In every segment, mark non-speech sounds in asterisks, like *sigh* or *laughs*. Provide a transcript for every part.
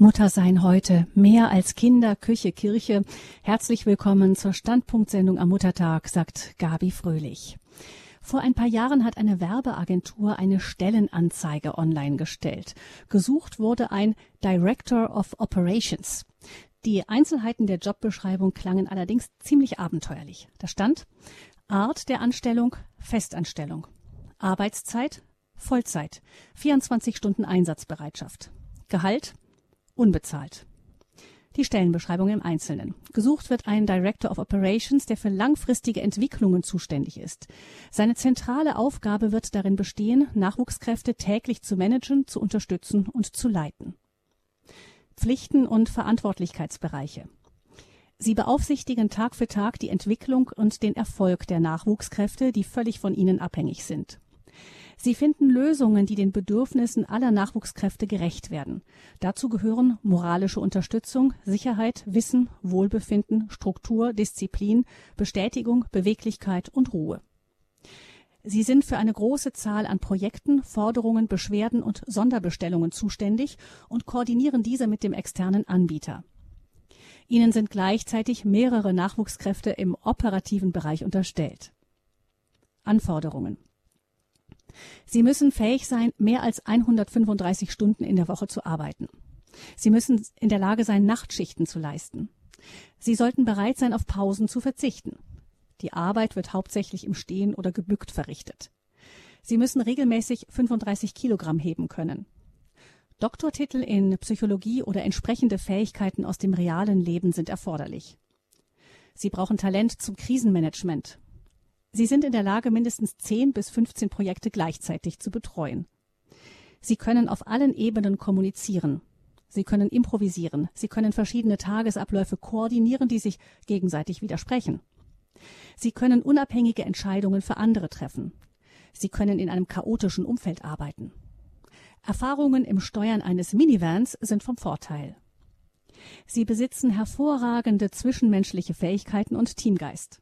Muttersein heute. Mehr als Kinder, Küche, Kirche. Herzlich willkommen zur Standpunktsendung am Muttertag, sagt Gabi Fröhlich. Vor ein paar Jahren hat eine Werbeagentur eine Stellenanzeige online gestellt. Gesucht wurde ein Director of Operations. Die Einzelheiten der Jobbeschreibung klangen allerdings ziemlich abenteuerlich. Da stand Art der Anstellung Festanstellung. Arbeitszeit Vollzeit. 24 Stunden Einsatzbereitschaft. Gehalt unbezahlt. Die Stellenbeschreibung im Einzelnen. Gesucht wird ein Director of Operations, der für langfristige Entwicklungen zuständig ist. Seine zentrale Aufgabe wird darin bestehen, Nachwuchskräfte täglich zu managen, zu unterstützen und zu leiten. Pflichten und Verantwortlichkeitsbereiche. Sie beaufsichtigen Tag für Tag die Entwicklung und den Erfolg der Nachwuchskräfte, die völlig von ihnen abhängig sind. Sie finden Lösungen, die den Bedürfnissen aller Nachwuchskräfte gerecht werden. Dazu gehören moralische Unterstützung, Sicherheit, Wissen, Wohlbefinden, Struktur, Disziplin, Bestätigung, Beweglichkeit und Ruhe. Sie sind für eine große Zahl an Projekten, Forderungen, Beschwerden und Sonderbestellungen zuständig und koordinieren diese mit dem externen Anbieter. Ihnen sind gleichzeitig mehrere Nachwuchskräfte im operativen Bereich unterstellt. Anforderungen Sie müssen fähig sein, mehr als 135 Stunden in der Woche zu arbeiten. Sie müssen in der Lage sein, Nachtschichten zu leisten. Sie sollten bereit sein, auf Pausen zu verzichten. Die Arbeit wird hauptsächlich im Stehen oder gebückt verrichtet. Sie müssen regelmäßig 35 Kilogramm heben können. Doktortitel in Psychologie oder entsprechende Fähigkeiten aus dem realen Leben sind erforderlich. Sie brauchen Talent zum Krisenmanagement, Sie sind in der Lage, mindestens 10 bis 15 Projekte gleichzeitig zu betreuen. Sie können auf allen Ebenen kommunizieren. Sie können improvisieren. Sie können verschiedene Tagesabläufe koordinieren, die sich gegenseitig widersprechen. Sie können unabhängige Entscheidungen für andere treffen. Sie können in einem chaotischen Umfeld arbeiten. Erfahrungen im Steuern eines Minivans sind vom Vorteil. Sie besitzen hervorragende zwischenmenschliche Fähigkeiten und Teamgeist.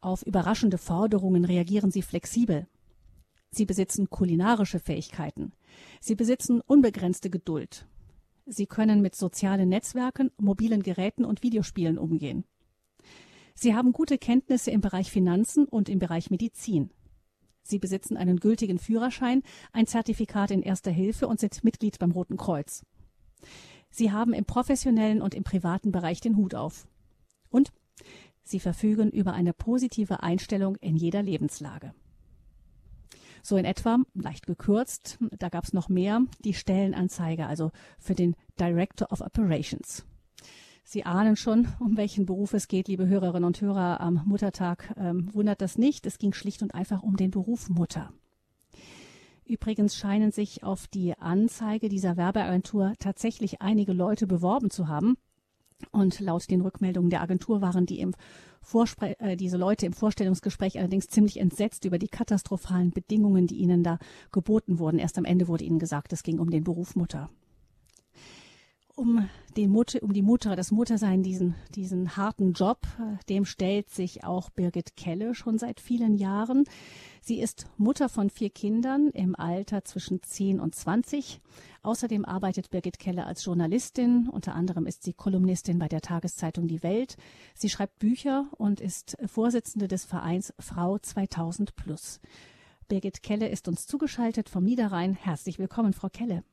Auf überraschende Forderungen reagieren sie flexibel. Sie besitzen kulinarische Fähigkeiten. Sie besitzen unbegrenzte Geduld. Sie können mit sozialen Netzwerken, mobilen Geräten und Videospielen umgehen. Sie haben gute Kenntnisse im Bereich Finanzen und im Bereich Medizin. Sie besitzen einen gültigen Führerschein, ein Zertifikat in Erster Hilfe und sind Mitglied beim Roten Kreuz. Sie haben im professionellen und im privaten Bereich den Hut auf. Und Sie verfügen über eine positive Einstellung in jeder Lebenslage. So in etwa, leicht gekürzt, da gab es noch mehr, die Stellenanzeige, also für den Director of Operations. Sie ahnen schon, um welchen Beruf es geht, liebe Hörerinnen und Hörer, am Muttertag ähm, wundert das nicht. Es ging schlicht und einfach um den Beruf Mutter. Übrigens scheinen sich auf die Anzeige dieser Werbeagentur tatsächlich einige Leute beworben zu haben. Und laut den Rückmeldungen der Agentur waren die im Vorspre äh, diese Leute im Vorstellungsgespräch allerdings ziemlich entsetzt über die katastrophalen Bedingungen, die ihnen da geboten wurden. Erst am Ende wurde ihnen gesagt, es ging um den Beruf Mutter um, den Mutter, um die Mutter, das Muttersein, diesen, diesen harten Job, äh, dem stellt sich auch Birgit Kelle schon seit vielen Jahren. Sie ist Mutter von vier Kindern im Alter zwischen 10 und 20. Außerdem arbeitet Birgit Kelle als Journalistin. Unter anderem ist sie Kolumnistin bei der Tageszeitung Die Welt. Sie schreibt Bücher und ist Vorsitzende des Vereins Frau 2000 Plus. Birgit Kelle ist uns zugeschaltet vom Niederrhein. Herzlich willkommen, Frau Kelle.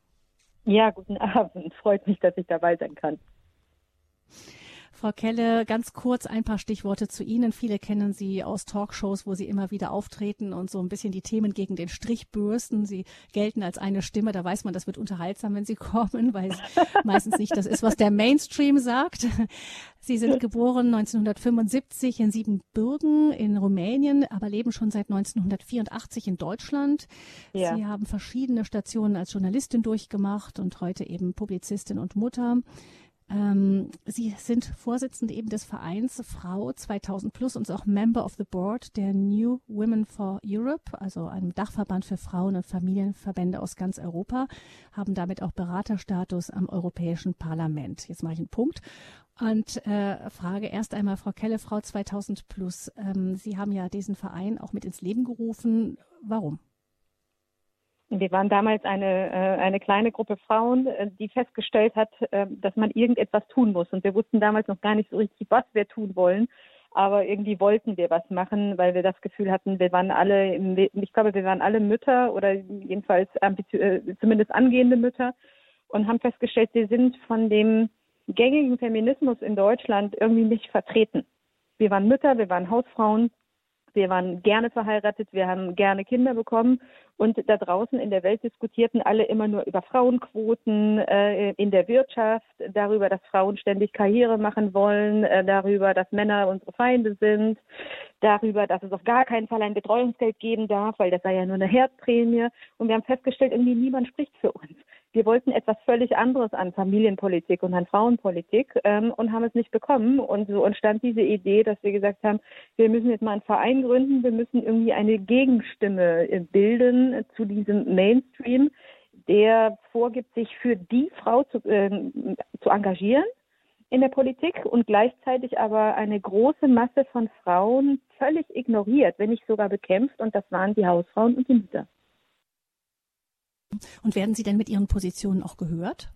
Ja, guten Abend. Freut mich, dass ich dabei sein kann. Frau Kelle, ganz kurz ein paar Stichworte zu Ihnen. Viele kennen Sie aus Talkshows, wo Sie immer wieder auftreten und so ein bisschen die Themen gegen den Strich bürsten. Sie gelten als eine Stimme. Da weiß man, das wird unterhaltsam, wenn Sie *laughs* kommen, weil es meistens nicht das ist, was der Mainstream sagt. Sie sind geboren 1975 in Siebenbürgen in Rumänien, aber leben schon seit 1984 in Deutschland. Ja. Sie haben verschiedene Stationen als Journalistin durchgemacht und heute eben Publizistin und Mutter. Ähm, Sie sind Vorsitzende eben des Vereins Frau 2000 Plus und auch Member of the Board der New Women for Europe, also einem Dachverband für Frauen- und Familienverbände aus ganz Europa, haben damit auch Beraterstatus am Europäischen Parlament. Jetzt mache ich einen Punkt und äh, frage erst einmal Frau Kelle, Frau 2000 Plus. Ähm, Sie haben ja diesen Verein auch mit ins Leben gerufen. Warum? Wir waren damals eine, äh, eine kleine Gruppe Frauen, äh, die festgestellt hat, äh, dass man irgendetwas tun muss. Und wir wussten damals noch gar nicht so richtig, was wir tun wollen. Aber irgendwie wollten wir was machen, weil wir das Gefühl hatten, wir waren alle, ich glaube, wir waren alle Mütter oder jedenfalls zumindest angehende Mütter und haben festgestellt, wir sind von dem gängigen Feminismus in Deutschland irgendwie nicht vertreten. Wir waren Mütter, wir waren Hausfrauen, wir waren gerne verheiratet, wir haben gerne Kinder bekommen und da draußen in der Welt diskutierten alle immer nur über Frauenquoten äh, in der Wirtschaft, darüber, dass Frauen ständig Karriere machen wollen, äh, darüber, dass Männer unsere Feinde sind, darüber, dass es auf gar keinen Fall ein Betreuungsgeld geben darf, weil das sei ja nur eine Herzprämie. Und wir haben festgestellt, irgendwie niemand spricht für uns. Wir wollten etwas völlig anderes an Familienpolitik und an Frauenpolitik ähm, und haben es nicht bekommen. Und so entstand diese Idee, dass wir gesagt haben, wir müssen jetzt mal einen Verein gründen, wir müssen irgendwie eine Gegenstimme äh, bilden zu diesem Mainstream, der vorgibt, sich für die Frau zu, äh, zu engagieren in der Politik und gleichzeitig aber eine große Masse von Frauen völlig ignoriert, wenn nicht sogar bekämpft. Und das waren die Hausfrauen und die Mütter. Und werden Sie denn mit Ihren Positionen auch gehört?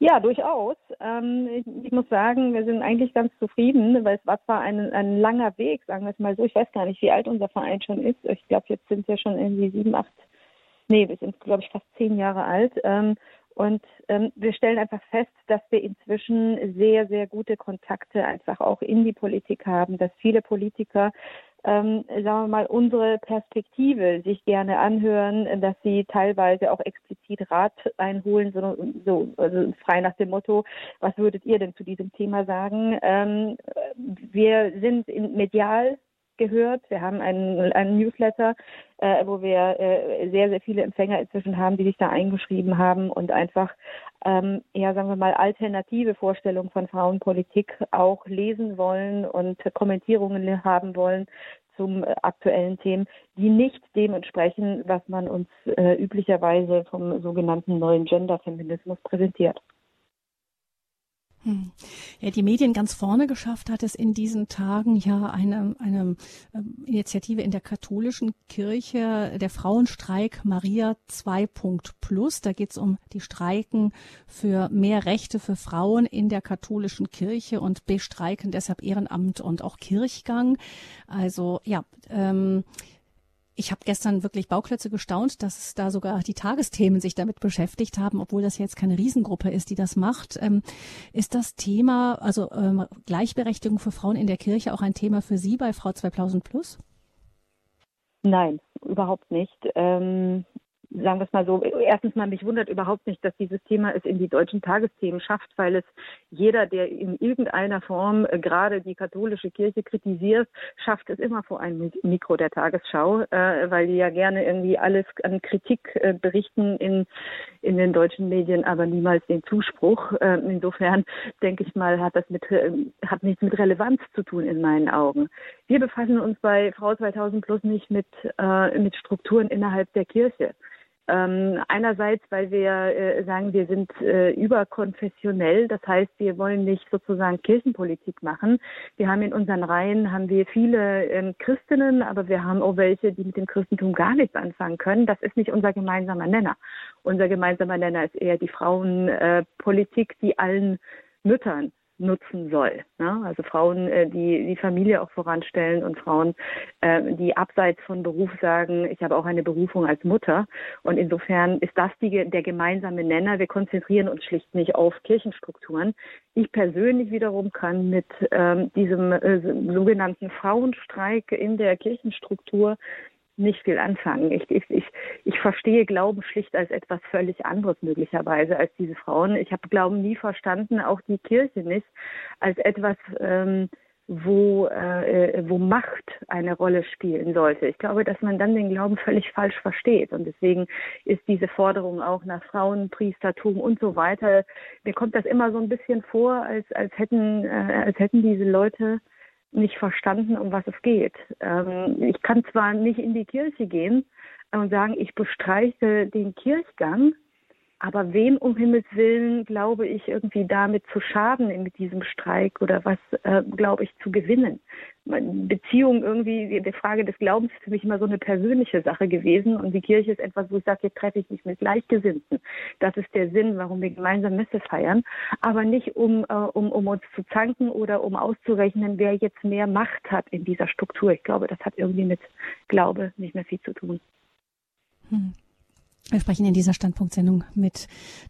Ja, durchaus. Ähm, ich, muss sagen, wir sind eigentlich ganz zufrieden, weil es war zwar ein, ein langer Weg, sagen wir es mal so. Ich weiß gar nicht, wie alt unser Verein schon ist. Ich glaube, jetzt sind wir schon irgendwie sieben, acht, nee, wir sind, glaube ich, fast zehn Jahre alt. Ähm, und ähm, wir stellen einfach fest, dass wir inzwischen sehr, sehr gute Kontakte einfach auch in die Politik haben, dass viele Politiker ähm, sagen wir mal, unsere Perspektive sich gerne anhören, dass sie teilweise auch explizit Rat einholen, so, so also frei nach dem Motto, was würdet ihr denn zu diesem Thema sagen? Ähm, wir sind in medial gehört. Wir haben einen, einen Newsletter, äh, wo wir äh, sehr, sehr viele Empfänger inzwischen haben, die sich da eingeschrieben haben und einfach, ähm, ja, sagen wir mal, alternative Vorstellungen von Frauenpolitik auch lesen wollen und Kommentierungen haben wollen zum äh, aktuellen Themen, die nicht dem entsprechen, was man uns äh, üblicherweise vom sogenannten neuen Genderfeminismus präsentiert. Hm. Ja, die Medien ganz vorne geschafft hat es in diesen Tagen ja eine, eine ähm, Initiative in der katholischen Kirche, der Frauenstreik Maria 2. Plus. Da geht es um die Streiken für mehr Rechte für Frauen in der katholischen Kirche und bestreiken deshalb Ehrenamt und auch Kirchgang. Also ja, ähm, ich habe gestern wirklich Bauklötze gestaunt, dass da sogar die Tagesthemen sich damit beschäftigt haben, obwohl das jetzt keine Riesengruppe ist, die das macht. Ähm, ist das Thema, also ähm, Gleichberechtigung für Frauen in der Kirche auch ein Thema für Sie bei Frau 2000 Plus? Nein, überhaupt nicht. Ähm, sagen wir es mal so, erstens mal, mich wundert überhaupt nicht, dass dieses Thema es in die deutschen Tagesthemen schafft, weil es jeder, der in irgendeiner Form äh, gerade die katholische Kirche kritisiert, schafft es immer vor einem Mikro der Tagesschau, äh, weil die ja gerne irgendwie alles an Kritik äh, berichten in, in den deutschen Medien, aber niemals den Zuspruch. Äh, insofern denke ich mal, hat das mit, äh, hat nichts mit Relevanz zu tun in meinen Augen. Wir befassen uns bei Frau 2000 Plus nicht mit, äh, mit Strukturen innerhalb der Kirche. Ähm, einerseits, weil wir äh, sagen, wir sind äh, überkonfessionell, das heißt, wir wollen nicht sozusagen Kirchenpolitik machen. Wir haben in unseren Reihen haben wir viele ähm, Christinnen, aber wir haben auch welche, die mit dem Christentum gar nichts anfangen können. Das ist nicht unser gemeinsamer Nenner. Unser gemeinsamer Nenner ist eher die Frauenpolitik, äh, die allen Müttern nutzen soll. Ne? Also Frauen, äh, die die Familie auch voranstellen und Frauen, äh, die abseits von Beruf sagen, ich habe auch eine Berufung als Mutter. Und insofern ist das die, der gemeinsame Nenner. Wir konzentrieren uns schlicht nicht auf Kirchenstrukturen. Ich persönlich wiederum kann mit ähm, diesem äh, sogenannten Frauenstreik in der Kirchenstruktur nicht viel anfangen. Ich, ich, ich, ich verstehe Glauben schlicht als etwas völlig anderes möglicherweise als diese Frauen. Ich habe Glauben nie verstanden, auch die Kirche nicht, als etwas, ähm, wo, äh, wo Macht eine Rolle spielen sollte. Ich glaube, dass man dann den Glauben völlig falsch versteht. Und deswegen ist diese Forderung auch nach Frauenpriestertum und so weiter, mir kommt das immer so ein bisschen vor, als, als hätten, äh, als hätten diese Leute nicht verstanden, um was es geht. Ähm, ich kann zwar nicht in die Kirche gehen und sagen, ich bestreiche den Kirchgang, Aber wem um Himmels Willen, glaube ich, irgendwie damit zu schaden mit diesem Streik oder was, äh, glaube ich, zu gewinnen? Beziehung irgendwie, die Frage des Glaubens ist für mich immer so eine persönliche Sache gewesen und die Kirche ist etwas, wo ich sage, jetzt treffe ich mich mit Gleichgesinnten. Das ist der Sinn, warum wir gemeinsam Messe feiern, aber nicht um, äh, um, um uns zu zanken oder um auszurechnen, wer jetzt mehr Macht hat in dieser Struktur. Ich glaube, das hat irgendwie mit Glaube nicht mehr viel zu tun. Hm. Wir sprechen in dieser Standpunktsendung mit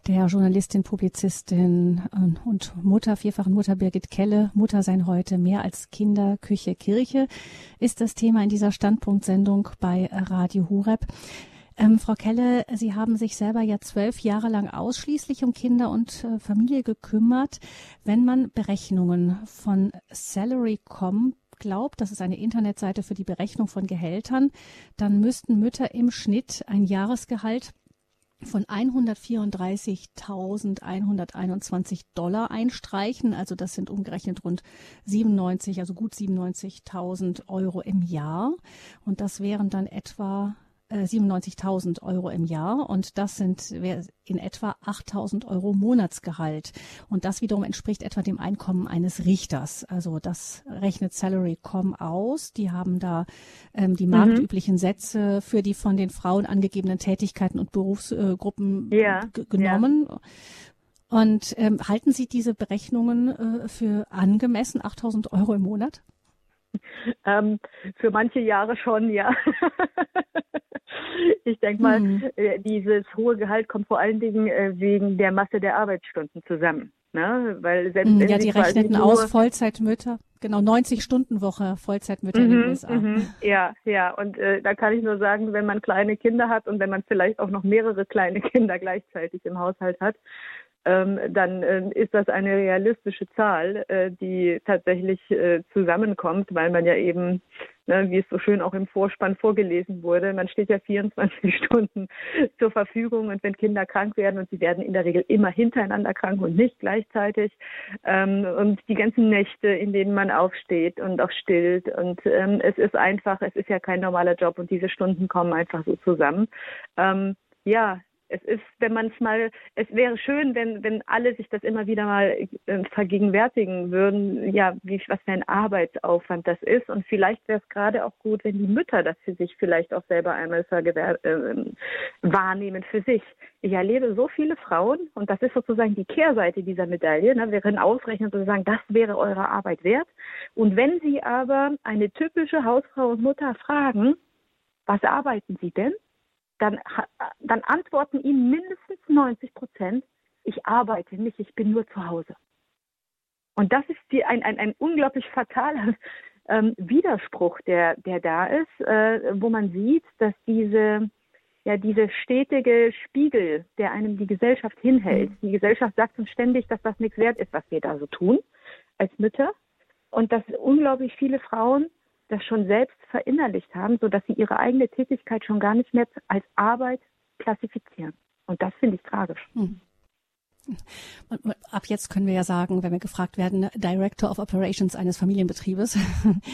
der Journalistin, Publizistin äh, und Mutter, vierfachen Mutter Birgit Kelle. Mutter sein heute mehr als Kinder, Küche, Kirche ist das Thema in dieser Standpunktsendung bei Radio Hureb. Ähm, Frau Kelle, Sie haben sich selber ja zwölf Jahre lang ausschließlich um Kinder und äh, Familie gekümmert. Wenn man Berechnungen von Salary.com glaubt, das ist eine Internetseite für die Berechnung von Gehältern, dann müssten Mütter im Schnitt ein Jahresgehalt von 134.121 Dollar einstreichen. Also das sind umgerechnet rund 97, also gut 97.000 Euro im Jahr. Und das wären dann etwa 97.000 äh, Euro im Jahr und das sind in etwa 8.000 Euro Monatsgehalt. Und das wiederum entspricht etwa dem Einkommen eines Richters. Also das rechnet Salary.com aus. Die haben da ähm, die mhm. marktüblichen Sätze für die von den Frauen angegebenen Tätigkeiten und Berufsgruppen äh, ja, genommen. Ja. Und ähm, halten Sie diese Berechnungen äh, für angemessen, 8.000 Euro im Monat? Ähm, für manche Jahre schon, ja. *laughs* ich denke mal, mhm. äh, dieses hohe Gehalt kommt vor allen Dingen äh, wegen der Masse der Arbeitsstunden zusammen. Ne? Weil selbst mhm, ja, die rechneten aus Vollzeitmütter, genau 90 Stunden Woche Vollzeitmütter in den mhm, USA. Mhm. Ja, ja, und äh, da kann ich nur sagen, wenn man kleine Kinder hat und wenn man vielleicht auch noch mehrere kleine *laughs* Kinder gleichzeitig im Haushalt hat, dann äh, ist das eine realistische Zahl, äh, die tatsächlich äh, zusammenkommt, weil man ja eben, ne, wie es so schön auch im Vorspann vorgelesen wurde, man steht ja 24 *laughs* Stunden zur Verfügung und wenn Kinder krank werden und sie werden in der Regel immer hintereinander krank und nicht gleichzeitig ähm, und die ganzen Nächte, in denen man aufsteht und auch stillt und ähm, es ist einfach, es ist ja kein normaler Job und diese Stunden kommen einfach so zusammen. Ähm, ja, es ist, wenn man es mal, es wäre schön, wenn, wenn alle sich das immer wieder mal äh, vergegenwärtigen würden, ja, wie, was für ein Arbeitsaufwand das ist. Und vielleicht wäre es gerade auch gut, wenn die Mütter das für sich vielleicht auch selber einmal äh, wahrnehmen für sich. Ich erlebe so viele Frauen, und das ist sozusagen die Kehrseite dieser Medaille. Ne? Wir können ausrechnen und sagen, das wäre eure Arbeit wert. Und wenn Sie aber eine typische Hausfrau und Mutter fragen, was arbeiten Sie denn? Dann, dann antworten ihnen mindestens 90 Prozent, ich arbeite nicht, ich bin nur zu Hause. Und das ist die, ein, ein, ein unglaublich fataler *laughs* ähm, Widerspruch, der, der da ist, äh, wo man sieht, dass diese, ja, diese stetige Spiegel, der einem die Gesellschaft hinhält, mhm. die Gesellschaft sagt uns ständig, dass das nichts wert ist, was wir da so tun als Mütter. Und dass unglaublich viele Frauen das schon selbst verinnerlicht haben, sodass sie ihre eigene Tätigkeit schon gar nicht mehr als Arbeit klassifizieren. Und das finde ich tragisch. Hm. Ab jetzt können wir ja sagen, wenn wir gefragt werden, Director of Operations eines Familienbetriebes.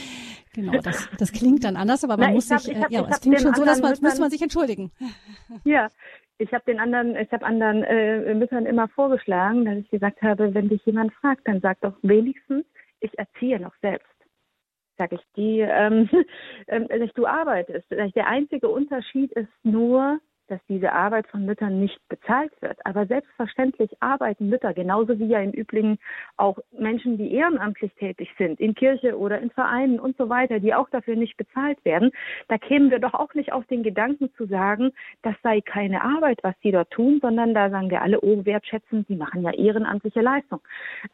*laughs* genau, das, das klingt dann anders, aber man Na, muss hab, sich, hab, äh, ja, es klingt schon so, dass man, Müttern, man sich entschuldigen. *laughs* Ja, ich habe den anderen, ich habe anderen äh, Müttern immer vorgeschlagen, dass ich gesagt habe, wenn dich jemand fragt, dann sag doch wenigstens, ich erziehe noch selbst sag ich, die, ähm, *laughs* äh, du arbeitest. Der einzige Unterschied ist nur, dass diese Arbeit von Müttern nicht bezahlt wird. Aber selbstverständlich arbeiten Mütter, genauso wie ja im Übrigen auch Menschen, die ehrenamtlich tätig sind, in Kirche oder in Vereinen und so weiter, die auch dafür nicht bezahlt werden. Da kämen wir doch auch nicht auf den Gedanken zu sagen, das sei keine Arbeit, was sie dort tun, sondern da sagen wir alle, oh, wertschätzen, die machen ja ehrenamtliche Leistung.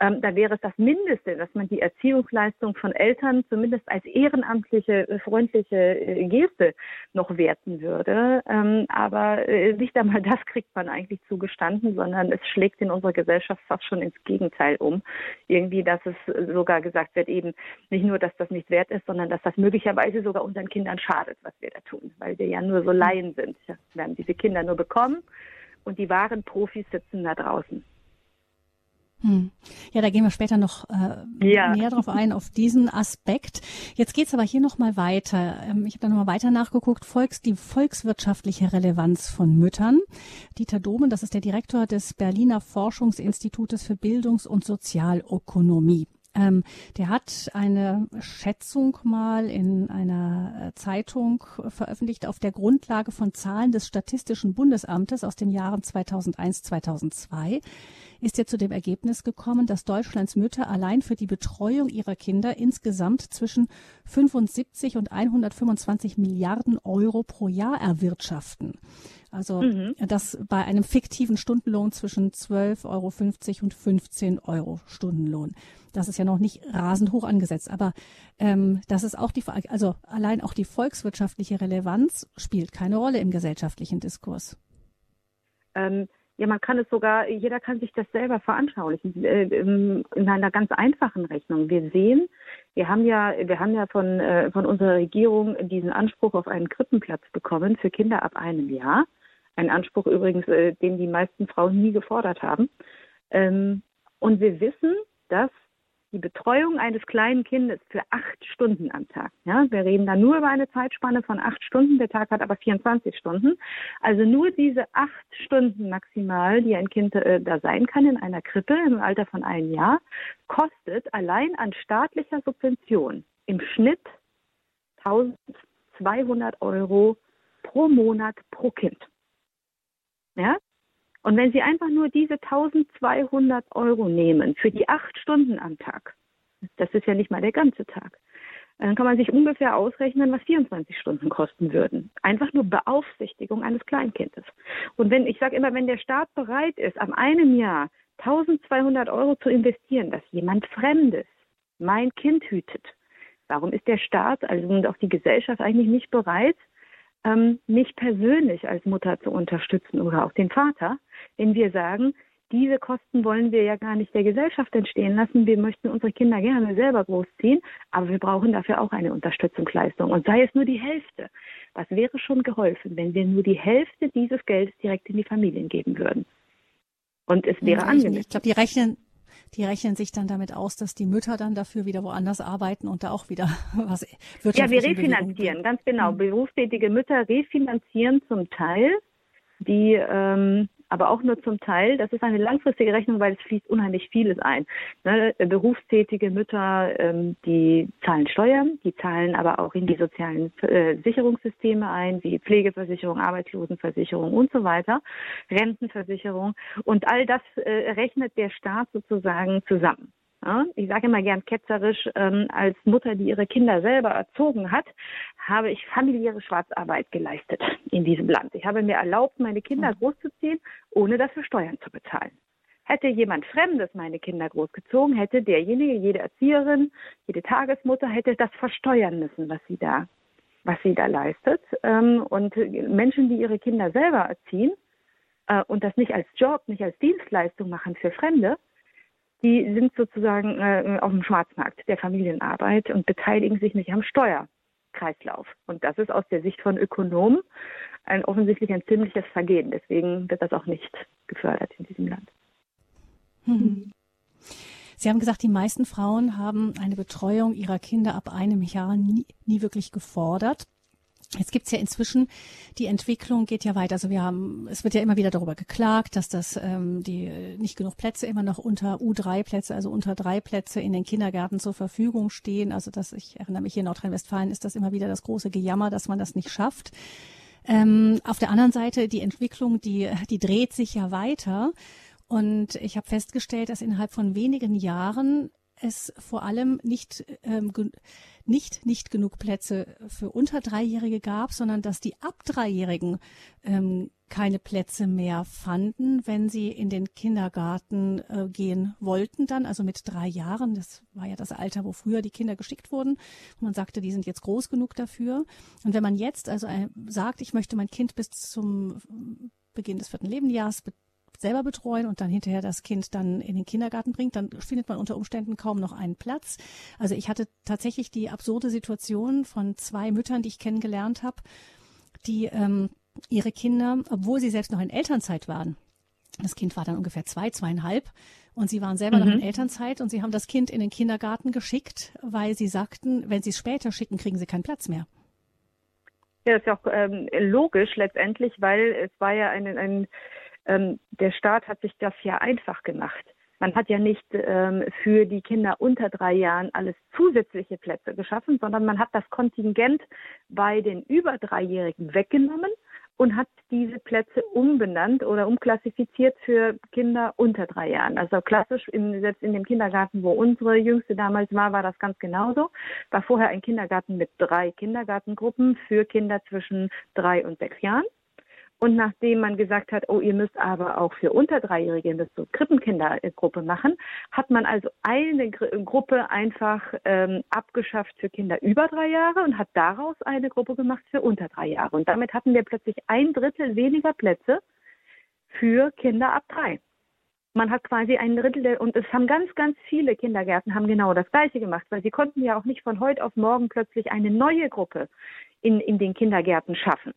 Ähm, da wäre es das Mindeste, dass man die Erziehungsleistung von Eltern zumindest als ehrenamtliche, äh, freundliche äh, Geste noch werten würde. Ähm, aber aber äh, nicht einmal das kriegt man eigentlich zugestanden, sondern es schlägt in unserer Gesellschaft fast schon ins Gegenteil um. Irgendwie, dass es sogar gesagt wird, eben nicht nur, dass das nicht wert ist, sondern dass das möglicherweise sogar unseren Kindern schadet, was wir da tun, weil wir ja nur so Laien sind. Wir werden diese Kinder nur bekommen und die wahren Profis sitzen da draußen. Hm. Ja, da gehen wir später noch äh, ja. näher drauf ein, auf diesen Aspekt. Jetzt geht's aber hier nochmal weiter. Ähm, ich habe da nochmal weiter nachgeguckt. Volks, die volkswirtschaftliche Relevanz von Müttern. Dieter Domen, das ist der Direktor des Berliner Forschungsinstitutes für Bildungs- und Sozialökonomie. Ähm, der hat eine Schätzung mal in einer äh, Zeitung veröffentlicht auf der Grundlage von Zahlen des Statistischen Bundesamtes aus den Jahren 2001, 2002 ist er zu dem Ergebnis gekommen, dass Deutschlands Mütter allein für die Betreuung ihrer Kinder insgesamt zwischen 75 und 125 Milliarden Euro pro Jahr erwirtschaften. Also mhm. das bei einem fiktiven Stundenlohn zwischen 12,50 Euro und 15 Euro Stundenlohn. Das ist ja noch nicht rasend hoch angesetzt, aber ähm, das ist auch die, also allein auch die volkswirtschaftliche Relevanz spielt keine Rolle im gesellschaftlichen Diskurs. Ähm, ja, man kann es sogar, jeder kann sich das selber veranschaulichen äh, in einer ganz einfachen Rechnung. Wir sehen, wir haben ja, wir haben ja von, äh, von unserer Regierung diesen Anspruch auf einen Krippenplatz bekommen für Kinder ab einem Jahr. Ein Anspruch übrigens, äh, den die meisten Frauen nie gefordert haben. Ähm, und wir wissen, dass die Betreuung eines kleinen Kindes für acht Stunden am Tag. Ja, wir reden da nur über eine Zeitspanne von acht Stunden. Der Tag hat aber 24 Stunden. Also nur diese acht Stunden maximal, die ein Kind äh, da sein kann in einer Krippe im Alter von einem Jahr, kostet allein an staatlicher Subvention im Schnitt 1200 Euro pro Monat pro Kind. Ja, und wenn Sie einfach nur diese 1200 Euro nehmen für die acht Stunden am Tag, das ist ja nicht mal der ganze Tag, dann kann man sich ungefähr ausrechnen, was 24 Stunden kosten würden. Einfach nur Beaufsichtigung eines Kleinkindes. Und wenn, ich sage immer, wenn der Staat bereit ist, am einem Jahr 1200 Euro zu investieren, dass jemand Fremdes mein Kind hütet, warum ist der Staat, also und auch die Gesellschaft eigentlich nicht bereit, ähm, mich persönlich als Mutter zu unterstützen oder auch den Vater, wenn wir sagen, diese Kosten wollen wir ja gar nicht der Gesellschaft entstehen lassen. Wir möchten unsere Kinder gerne selber großziehen, aber wir brauchen dafür auch eine Unterstützungsleistung. Und sei es nur die Hälfte. Was wäre schon geholfen, wenn wir nur die Hälfte dieses Geldes direkt in die Familien geben würden? Und es wäre angemessen. Ich glaube, die rechnen, die rechnen sich dann damit aus, dass die Mütter dann dafür wieder woanders arbeiten und da auch wieder *laughs* was Ja, wir refinanzieren, ganz genau. Mhm. Berufstätige Mütter refinanzieren zum Teil die ähm, aber auch nur zum Teil. Das ist eine langfristige Rechnung, weil es fließt unheimlich vieles ein. Ne? Berufstätige Mütter, ähm, die zahlen Steuern, die zahlen aber auch in die sozialen äh, Sicherungssysteme ein, wie Pflegeversicherung, Arbeitslosenversicherung und so weiter, Rentenversicherung. Und all das äh, rechnet der Staat sozusagen zusammen. Ja, ich sage immer gern ketzerisch, ähm, als Mutter, die ihre Kinder selber erzogen hat, habe ich familiäre Schwarzarbeit geleistet in diesem Land. Ich habe mir erlaubt, meine Kinder hm. großzuziehen, ohne dafür Steuern zu bezahlen. Hätte jemand Fremdes meine Kinder großgezogen, hätte derjenige, jede Erzieherin, jede Tagesmutter hätte das versteuern müssen, was sie da, was sie da leistet. Ähm, und Menschen, die ihre Kinder selber erziehen äh, und das nicht als Job, nicht als Dienstleistung machen für Fremde, die sind sozusagen äh, auf dem Schwarzmarkt der Familienarbeit und beteiligen sich nicht am Steuerkreislauf. Und das ist aus der Sicht von Ökonomen ein offensichtlich ein ziemliches Vergehen. Deswegen wird das auch nicht gefördert in diesem Land. Hm. Sie haben gesagt, die meisten Frauen haben eine Betreuung ihrer Kinder ab einem Jahr nie, nie wirklich gefordert. Jetzt gibt's ja inzwischen, die Entwicklung geht ja weiter. Also wir haben, es wird ja immer wieder darüber geklagt, dass das ähm, die nicht genug Plätze immer noch unter U3-Plätze, also unter drei Plätze in den Kindergärten zur Verfügung stehen. Also das, ich erinnere mich hier in Nordrhein-Westfalen ist das immer wieder das große Gejammer, dass man das nicht schafft. Ähm, auf der anderen Seite, die Entwicklung, die, die dreht sich ja weiter. Und ich habe festgestellt, dass innerhalb von wenigen Jahren es vor allem nicht, ähm, nicht, nicht genug Plätze für unter Dreijährige gab, sondern dass die ab Dreijährigen ähm, keine Plätze mehr fanden, wenn sie in den Kindergarten äh, gehen wollten dann, also mit drei Jahren. Das war ja das Alter, wo früher die Kinder geschickt wurden. Und man sagte, die sind jetzt groß genug dafür. Und wenn man jetzt also äh, sagt, ich möchte mein Kind bis zum Beginn des vierten Lebensjahres selber betreuen und dann hinterher das Kind dann in den Kindergarten bringt, dann findet man unter Umständen kaum noch einen Platz. Also ich hatte tatsächlich die absurde Situation von zwei Müttern, die ich kennengelernt habe, die ähm, ihre Kinder, obwohl sie selbst noch in Elternzeit waren, Das Kind war dann ungefähr zwei, zweieinhalb und sie waren selber mhm. noch in Elternzeit und sie haben das Kind in den Kindergarten geschickt, weil sie sagten, wenn sie es später schicken, kriegen sie keinen Platz mehr. Ja, das ist ja auch ähm, logisch letztendlich, weil es war ja ein, ein ähm, der Staat hat sich das ja einfach gemacht. Man hat ja nicht ähm, für die Kinder unter drei Jahren alles zusätzliche Plätze geschaffen, sondern man hat das Kontingent bei den über Dreijährigen weggenommen und hat diese Plätze umbenannt oder umklassifiziert für Kinder unter drei Jahren. Also klassisch, in, selbst in dem Kindergarten, wo unsere Jüngste damals war, war das ganz genauso. War vorher ein Kindergarten mit drei Kindergartengruppen für Kinder zwischen drei und sechs Jahren. Und nachdem man gesagt hat, oh, ihr müsst aber auch für unter Dreijährige eine so Krippenkindergruppe machen, hat man also eine Gruppe einfach ähm, abgeschafft für Kinder über drei Jahre und hat daraus eine Gruppe gemacht für unter drei Jahre. Und damit hatten wir plötzlich ein Drittel weniger Plätze für Kinder ab drei. Man hat quasi ein Drittel der, und es haben ganz, ganz viele Kindergärten haben genau das Gleiche gemacht, weil sie konnten ja auch nicht von heute auf morgen plötzlich eine neue Gruppe in, in den Kindergärten schaffen.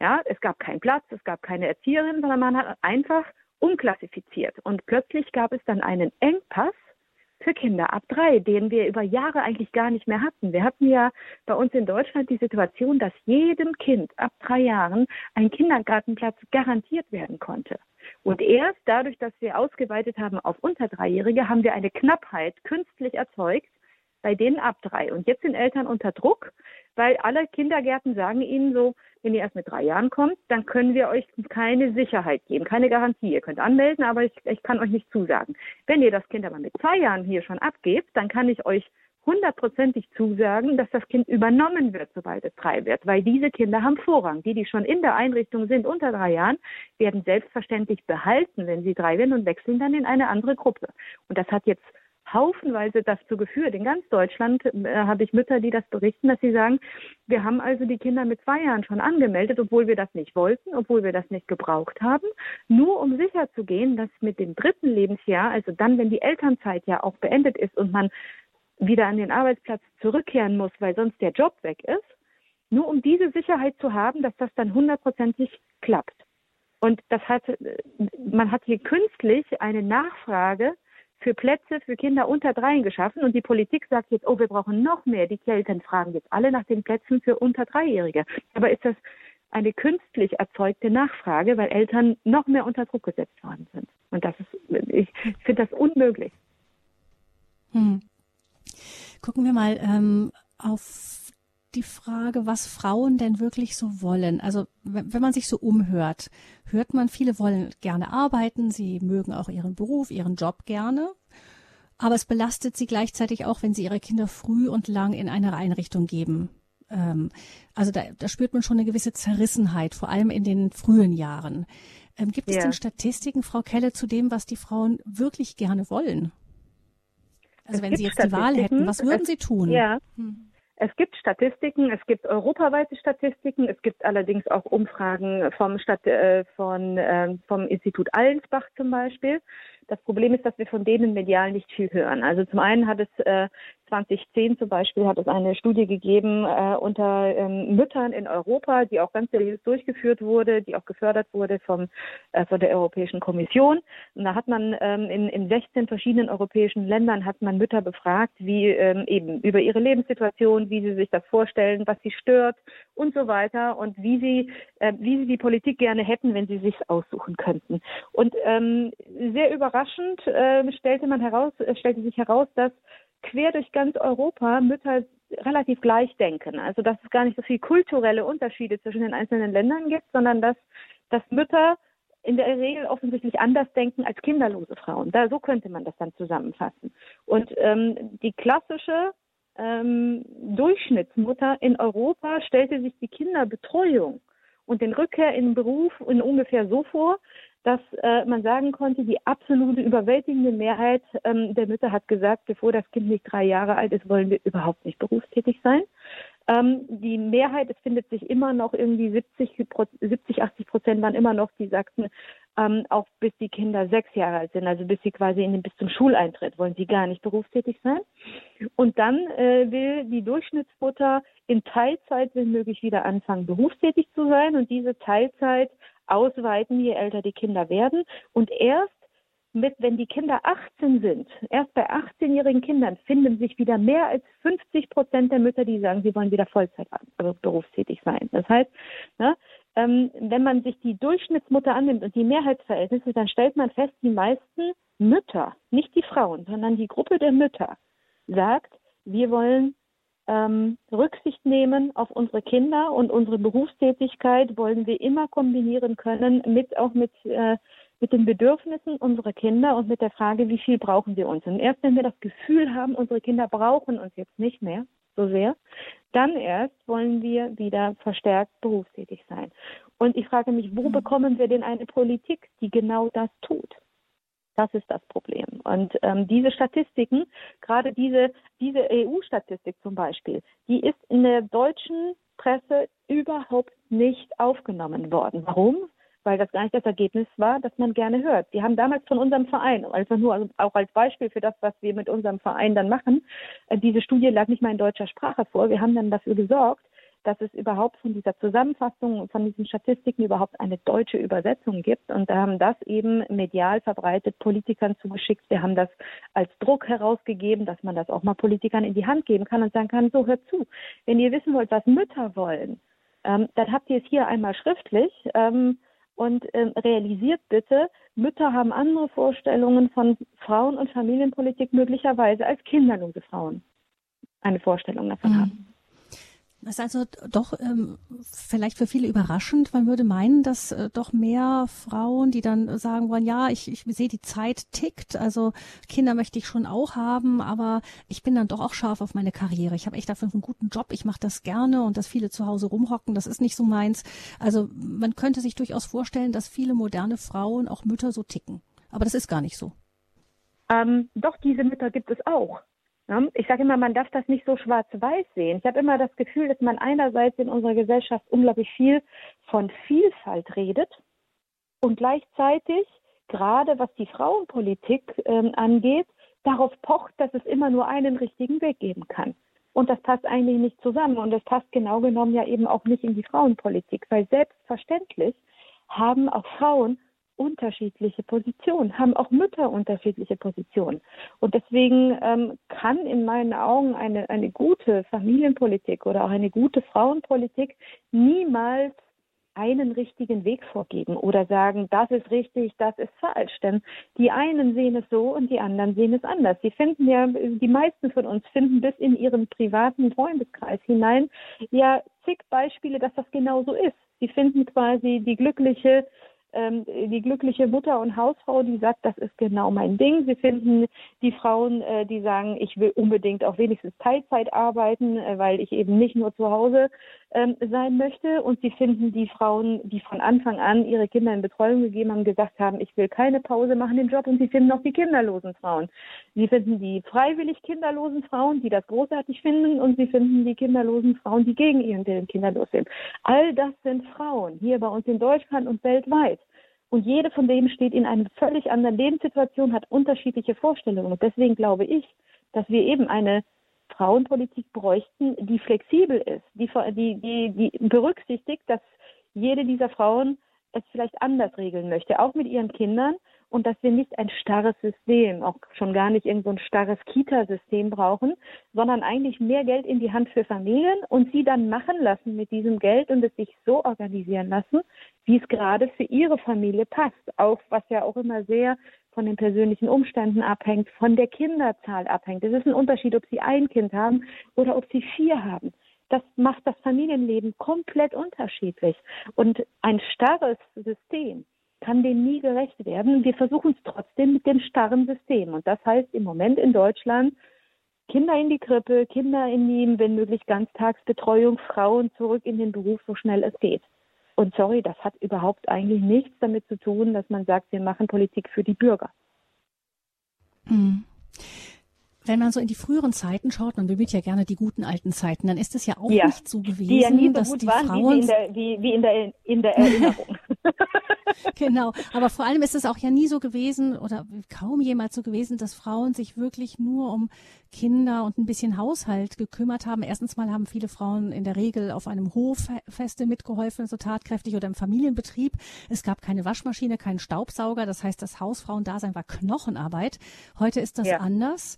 Ja, es gab keinen Platz, es gab keine Erzieherin, sondern man hat einfach umklassifiziert. Und plötzlich gab es dann einen Engpass für Kinder ab drei, den wir über Jahre eigentlich gar nicht mehr hatten. Wir hatten ja bei uns in Deutschland die Situation, dass jedem Kind ab drei Jahren ein Kindergartenplatz garantiert werden konnte. Und erst dadurch, dass wir ausgeweitet haben auf unter Dreijährige, haben wir eine Knappheit künstlich erzeugt bei denen ab drei. Und jetzt sind Eltern unter Druck, weil alle Kindergärten sagen ihnen so, wenn ihr erst mit drei Jahren kommt, dann können wir euch keine Sicherheit geben, keine Garantie. Ihr könnt anmelden, aber ich, ich kann euch nicht zusagen. Wenn ihr das Kind aber mit zwei Jahren hier schon abgebt, dann kann ich euch hundertprozentig zusagen, dass das Kind übernommen wird, sobald es drei wird, weil diese Kinder haben Vorrang. Die, die schon in der Einrichtung sind unter drei Jahren, werden selbstverständlich behalten, wenn sie drei werden und wechseln dann in eine andere Gruppe. Und das hat jetzt haufenweise dazu geführt. In ganz Deutschland äh, habe ich Mütter, die das berichten, dass sie sagen, wir haben also die Kinder mit zwei Jahren schon angemeldet, obwohl wir das nicht wollten, obwohl wir das nicht gebraucht haben, nur um sicher zu gehen, dass mit dem dritten Lebensjahr, also dann, wenn die Elternzeit ja auch beendet ist und man wieder an den Arbeitsplatz zurückkehren muss, weil sonst der Job weg ist, nur um diese Sicherheit zu haben, dass das dann hundertprozentig klappt. Und das hat, man hat hier künstlich eine Nachfrage für Plätze für Kinder unter dreien geschaffen und die Politik sagt jetzt, oh, wir brauchen noch mehr. Die Eltern fragen jetzt alle nach den Plätzen für unter Dreijährige. Aber ist das eine künstlich erzeugte Nachfrage, weil Eltern noch mehr unter Druck gesetzt worden sind? Und das ist, ich finde das unmöglich. Hm. Gucken wir mal ähm, auf die Frage, was Frauen denn wirklich so wollen. Also wenn man sich so umhört, hört man, viele wollen gerne arbeiten, sie mögen auch ihren Beruf, ihren Job gerne, aber es belastet sie gleichzeitig auch, wenn sie ihre Kinder früh und lang in eine Einrichtung geben. Ähm, also da, da spürt man schon eine gewisse Zerrissenheit, vor allem in den frühen Jahren. Ähm, gibt es ja. denn Statistiken, Frau Kelle, zu dem, was die Frauen wirklich gerne wollen? Also es wenn Sie jetzt die Wahl hätten, was würden Sie tun? Ja. Hm. Es gibt Statistiken, es gibt europaweite Statistiken, es gibt allerdings auch Umfragen vom, Stadt, äh, von, äh, vom Institut Allensbach zum Beispiel. Das Problem ist, dass wir von denen medial nicht viel hören. Also zum einen hat es äh, 2010 zum Beispiel hat es eine Studie gegeben äh, unter ähm, Müttern in Europa, die auch ganz seriös durchgeführt wurde, die auch gefördert wurde vom, äh, von der Europäischen Kommission. Und da hat man ähm, in, in 16 verschiedenen europäischen Ländern hat man Mütter befragt, wie ähm, eben über ihre Lebenssituation, wie sie sich das vorstellen, was sie stört und so weiter und wie sie, äh, wie sie die Politik gerne hätten, wenn sie sich aussuchen könnten. Und ähm, sehr überraschend überraschend äh, stellte man heraus, äh, stellte sich heraus, dass quer durch ganz Europa Mütter relativ gleich denken. Also dass es gar nicht so viele kulturelle Unterschiede zwischen den einzelnen Ländern gibt, sondern dass, dass Mütter in der Regel offensichtlich anders denken als kinderlose Frauen. Da, so könnte man das dann zusammenfassen. Und ähm, die klassische ähm, Durchschnittsmutter in Europa stellte sich die Kinderbetreuung und den Rückkehr in den Beruf in ungefähr so vor, dass äh, man sagen konnte, die absolute überwältigende Mehrheit ähm, der Mütter hat gesagt, bevor das Kind nicht drei Jahre alt ist, wollen wir überhaupt nicht berufstätig sein. Ähm, die Mehrheit, es findet sich immer noch irgendwie 70, 70 80 Prozent waren immer noch, die sagten, ähm, auch bis die Kinder sechs Jahre alt sind, also bis sie quasi in den, bis zum Schuleintritt, wollen sie gar nicht berufstätig sein. Und dann äh, will die Durchschnittsmutter in Teilzeit, wenn möglich, wieder anfangen, berufstätig zu sein und diese Teilzeit ausweiten, je älter die Kinder werden. Und erst mit, wenn die Kinder 18 sind, erst bei 18-jährigen Kindern finden sich wieder mehr als 50 Prozent der Mütter, die sagen, sie wollen wieder Vollzeit also berufstätig sein. Das heißt, ne, ähm, wenn man sich die Durchschnittsmutter annimmt und die Mehrheitsverhältnisse, dann stellt man fest, die meisten Mütter, nicht die Frauen, sondern die Gruppe der Mütter, sagt, wir wollen ähm, Rücksicht nehmen auf unsere Kinder und unsere Berufstätigkeit wollen wir immer kombinieren können mit auch mit äh, mit den Bedürfnissen unserer Kinder und mit der Frage, wie viel brauchen sie uns. Und erst wenn wir das Gefühl haben, unsere Kinder brauchen uns jetzt nicht mehr so sehr, dann erst wollen wir wieder verstärkt berufstätig sein. Und ich frage mich, wo mhm. bekommen wir denn eine Politik, die genau das tut? Das ist das Problem. Und ähm, diese Statistiken, gerade diese, diese EU-Statistik zum Beispiel, die ist in der deutschen Presse überhaupt nicht aufgenommen worden. Warum? weil das gar nicht das Ergebnis war, das man gerne hört. Wir haben damals von unserem Verein, also nur auch als Beispiel für das, was wir mit unserem Verein dann machen, äh, diese Studie lag nicht mal in deutscher Sprache vor. Wir haben dann dafür gesorgt, dass es überhaupt von dieser Zusammenfassung, von diesen Statistiken überhaupt eine deutsche Übersetzung gibt. Und da haben das eben medial verbreitet, Politikern zugeschickt. Wir haben das als Druck herausgegeben, dass man das auch mal Politikern in die Hand geben kann und sagen kann, so hört zu. Wenn ihr wissen wollt, was Mütter wollen, ähm, dann habt ihr es hier einmal schriftlich. Ähm, und äh, realisiert bitte, Mütter haben andere Vorstellungen von Frauen- und Familienpolitik möglicherweise als kinderlose Frauen eine Vorstellung davon mhm. haben. Das ist also doch ähm, vielleicht für viele überraschend. Man würde meinen, dass äh, doch mehr Frauen, die dann sagen wollen, ja, ich, ich sehe, die Zeit tickt, also Kinder möchte ich schon auch haben, aber ich bin dann doch auch scharf auf meine Karriere. Ich habe echt dafür einen guten Job, ich mache das gerne und dass viele zu Hause rumhocken, das ist nicht so meins. Also man könnte sich durchaus vorstellen, dass viele moderne Frauen, auch Mütter, so ticken. Aber das ist gar nicht so. Ähm, doch, diese Mütter gibt es auch. Ich sage immer, man darf das nicht so schwarz-weiß sehen. Ich habe immer das Gefühl, dass man einerseits in unserer Gesellschaft unglaublich viel von Vielfalt redet und gleichzeitig, gerade was die Frauenpolitik ähm, angeht, darauf pocht, dass es immer nur einen richtigen Weg geben kann. Und das passt eigentlich nicht zusammen. Und das passt genau genommen ja eben auch nicht in die Frauenpolitik, weil selbstverständlich haben auch Frauen unterschiedliche Positionen, haben auch Mütter unterschiedliche Positionen. Und deswegen ähm, kann in meinen Augen eine, eine gute Familienpolitik oder auch eine gute Frauenpolitik niemals einen richtigen Weg vorgeben oder sagen, das ist richtig, das ist falsch. Denn die einen sehen es so und die anderen sehen es anders. Sie finden ja, die meisten von uns finden bis in ihren privaten Freundeskreis hinein ja zig Beispiele, dass das genau so ist. Sie finden quasi die glückliche ähm, die glückliche Mutter und Hausfrau, die sagt, das ist genau mein Ding. Sie finden die Frauen, äh, die sagen, ich will unbedingt auch wenigstens Teilzeit arbeiten, äh, weil ich eben nicht nur zu Hause ähm, sein möchte. Und sie finden die Frauen, die von Anfang an ihre Kinder in Betreuung gegeben haben, gesagt haben, ich will keine Pause machen im Job. Und sie finden auch die kinderlosen Frauen. Sie finden die freiwillig kinderlosen Frauen, die das großartig finden. Und sie finden die kinderlosen Frauen, die gegen ihren Willen kinderlos sind. All das sind Frauen hier bei uns in Deutschland und weltweit. Und jede von denen steht in einer völlig anderen Lebenssituation, hat unterschiedliche Vorstellungen. Und deswegen glaube ich, dass wir eben eine Frauenpolitik bräuchten, die flexibel ist, die, die, die, berücksichtigt, dass jede dieser Frauen es vielleicht anders regeln möchte, auch mit ihren Kindern und dass wir nicht ein starres System, auch schon gar nicht irgend so ein starres Kita-System brauchen, sondern eigentlich mehr Geld in die Hand für Familien und sie dann machen lassen mit diesem Geld und es sich so organisieren lassen, wie es gerade für ihre Familie passt. Auch was ja auch immer sehr von den persönlichen Umständen abhängt, von der Kinderzahl abhängt. Es ist ein Unterschied, ob sie ein Kind haben oder ob sie vier haben. Das macht das Familienleben komplett unterschiedlich. Und ein starres System kann dem nie gerecht werden. Wir versuchen es trotzdem mit dem starren System. Und das heißt im Moment in Deutschland, Kinder in die Krippe, Kinder in die, wenn möglich, Ganztagsbetreuung, Frauen zurück in den Beruf, so schnell es geht. Und sorry, das hat überhaupt eigentlich nichts damit zu tun, dass man sagt, wir machen Politik für die Bürger. Mhm. Wenn man so in die früheren Zeiten schaut, man bemüht ja gerne die guten alten Zeiten, dann ist es ja auch ja, nicht so gewesen, die ja nie so dass die waren, Frauen wie, in der, wie, wie in der, in der *laughs* Erinnerung. *laughs* genau, aber vor allem ist es auch ja nie so gewesen oder kaum jemals so gewesen, dass Frauen sich wirklich nur um Kinder und ein bisschen Haushalt gekümmert haben. Erstens mal haben viele Frauen in der Regel auf einem Hof feste mitgeholfen, so tatkräftig oder im Familienbetrieb. Es gab keine Waschmaschine, keinen Staubsauger. Das heißt, das Hausfrauendasein war Knochenarbeit. Heute ist das ja. anders.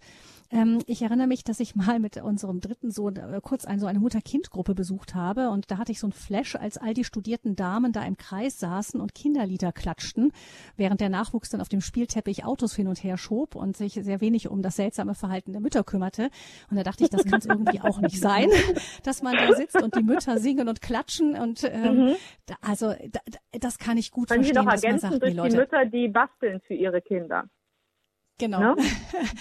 Ähm, ich erinnere mich, dass ich mal mit unserem dritten Sohn äh, kurz ein, so eine Mutter-Kind-Gruppe besucht habe und da hatte ich so ein Flash, als all die studierten Damen da im Kreis saßen und Kinderlieder klatschten, während der Nachwuchs dann auf dem Spielteppich Autos hin und her schob und sich sehr wenig um das seltsame Verhalten der Mütter kümmerte. Und da dachte ich, das kann es irgendwie auch nicht sein, *laughs* dass man da sitzt und die Mütter singen und klatschen und ähm, mhm. da, also da, das kann ich gut Können verstehen, Sie noch ergänzen dass man sagt, durch die, Leute, die Mütter, die basteln für ihre Kinder. Genau. Ne?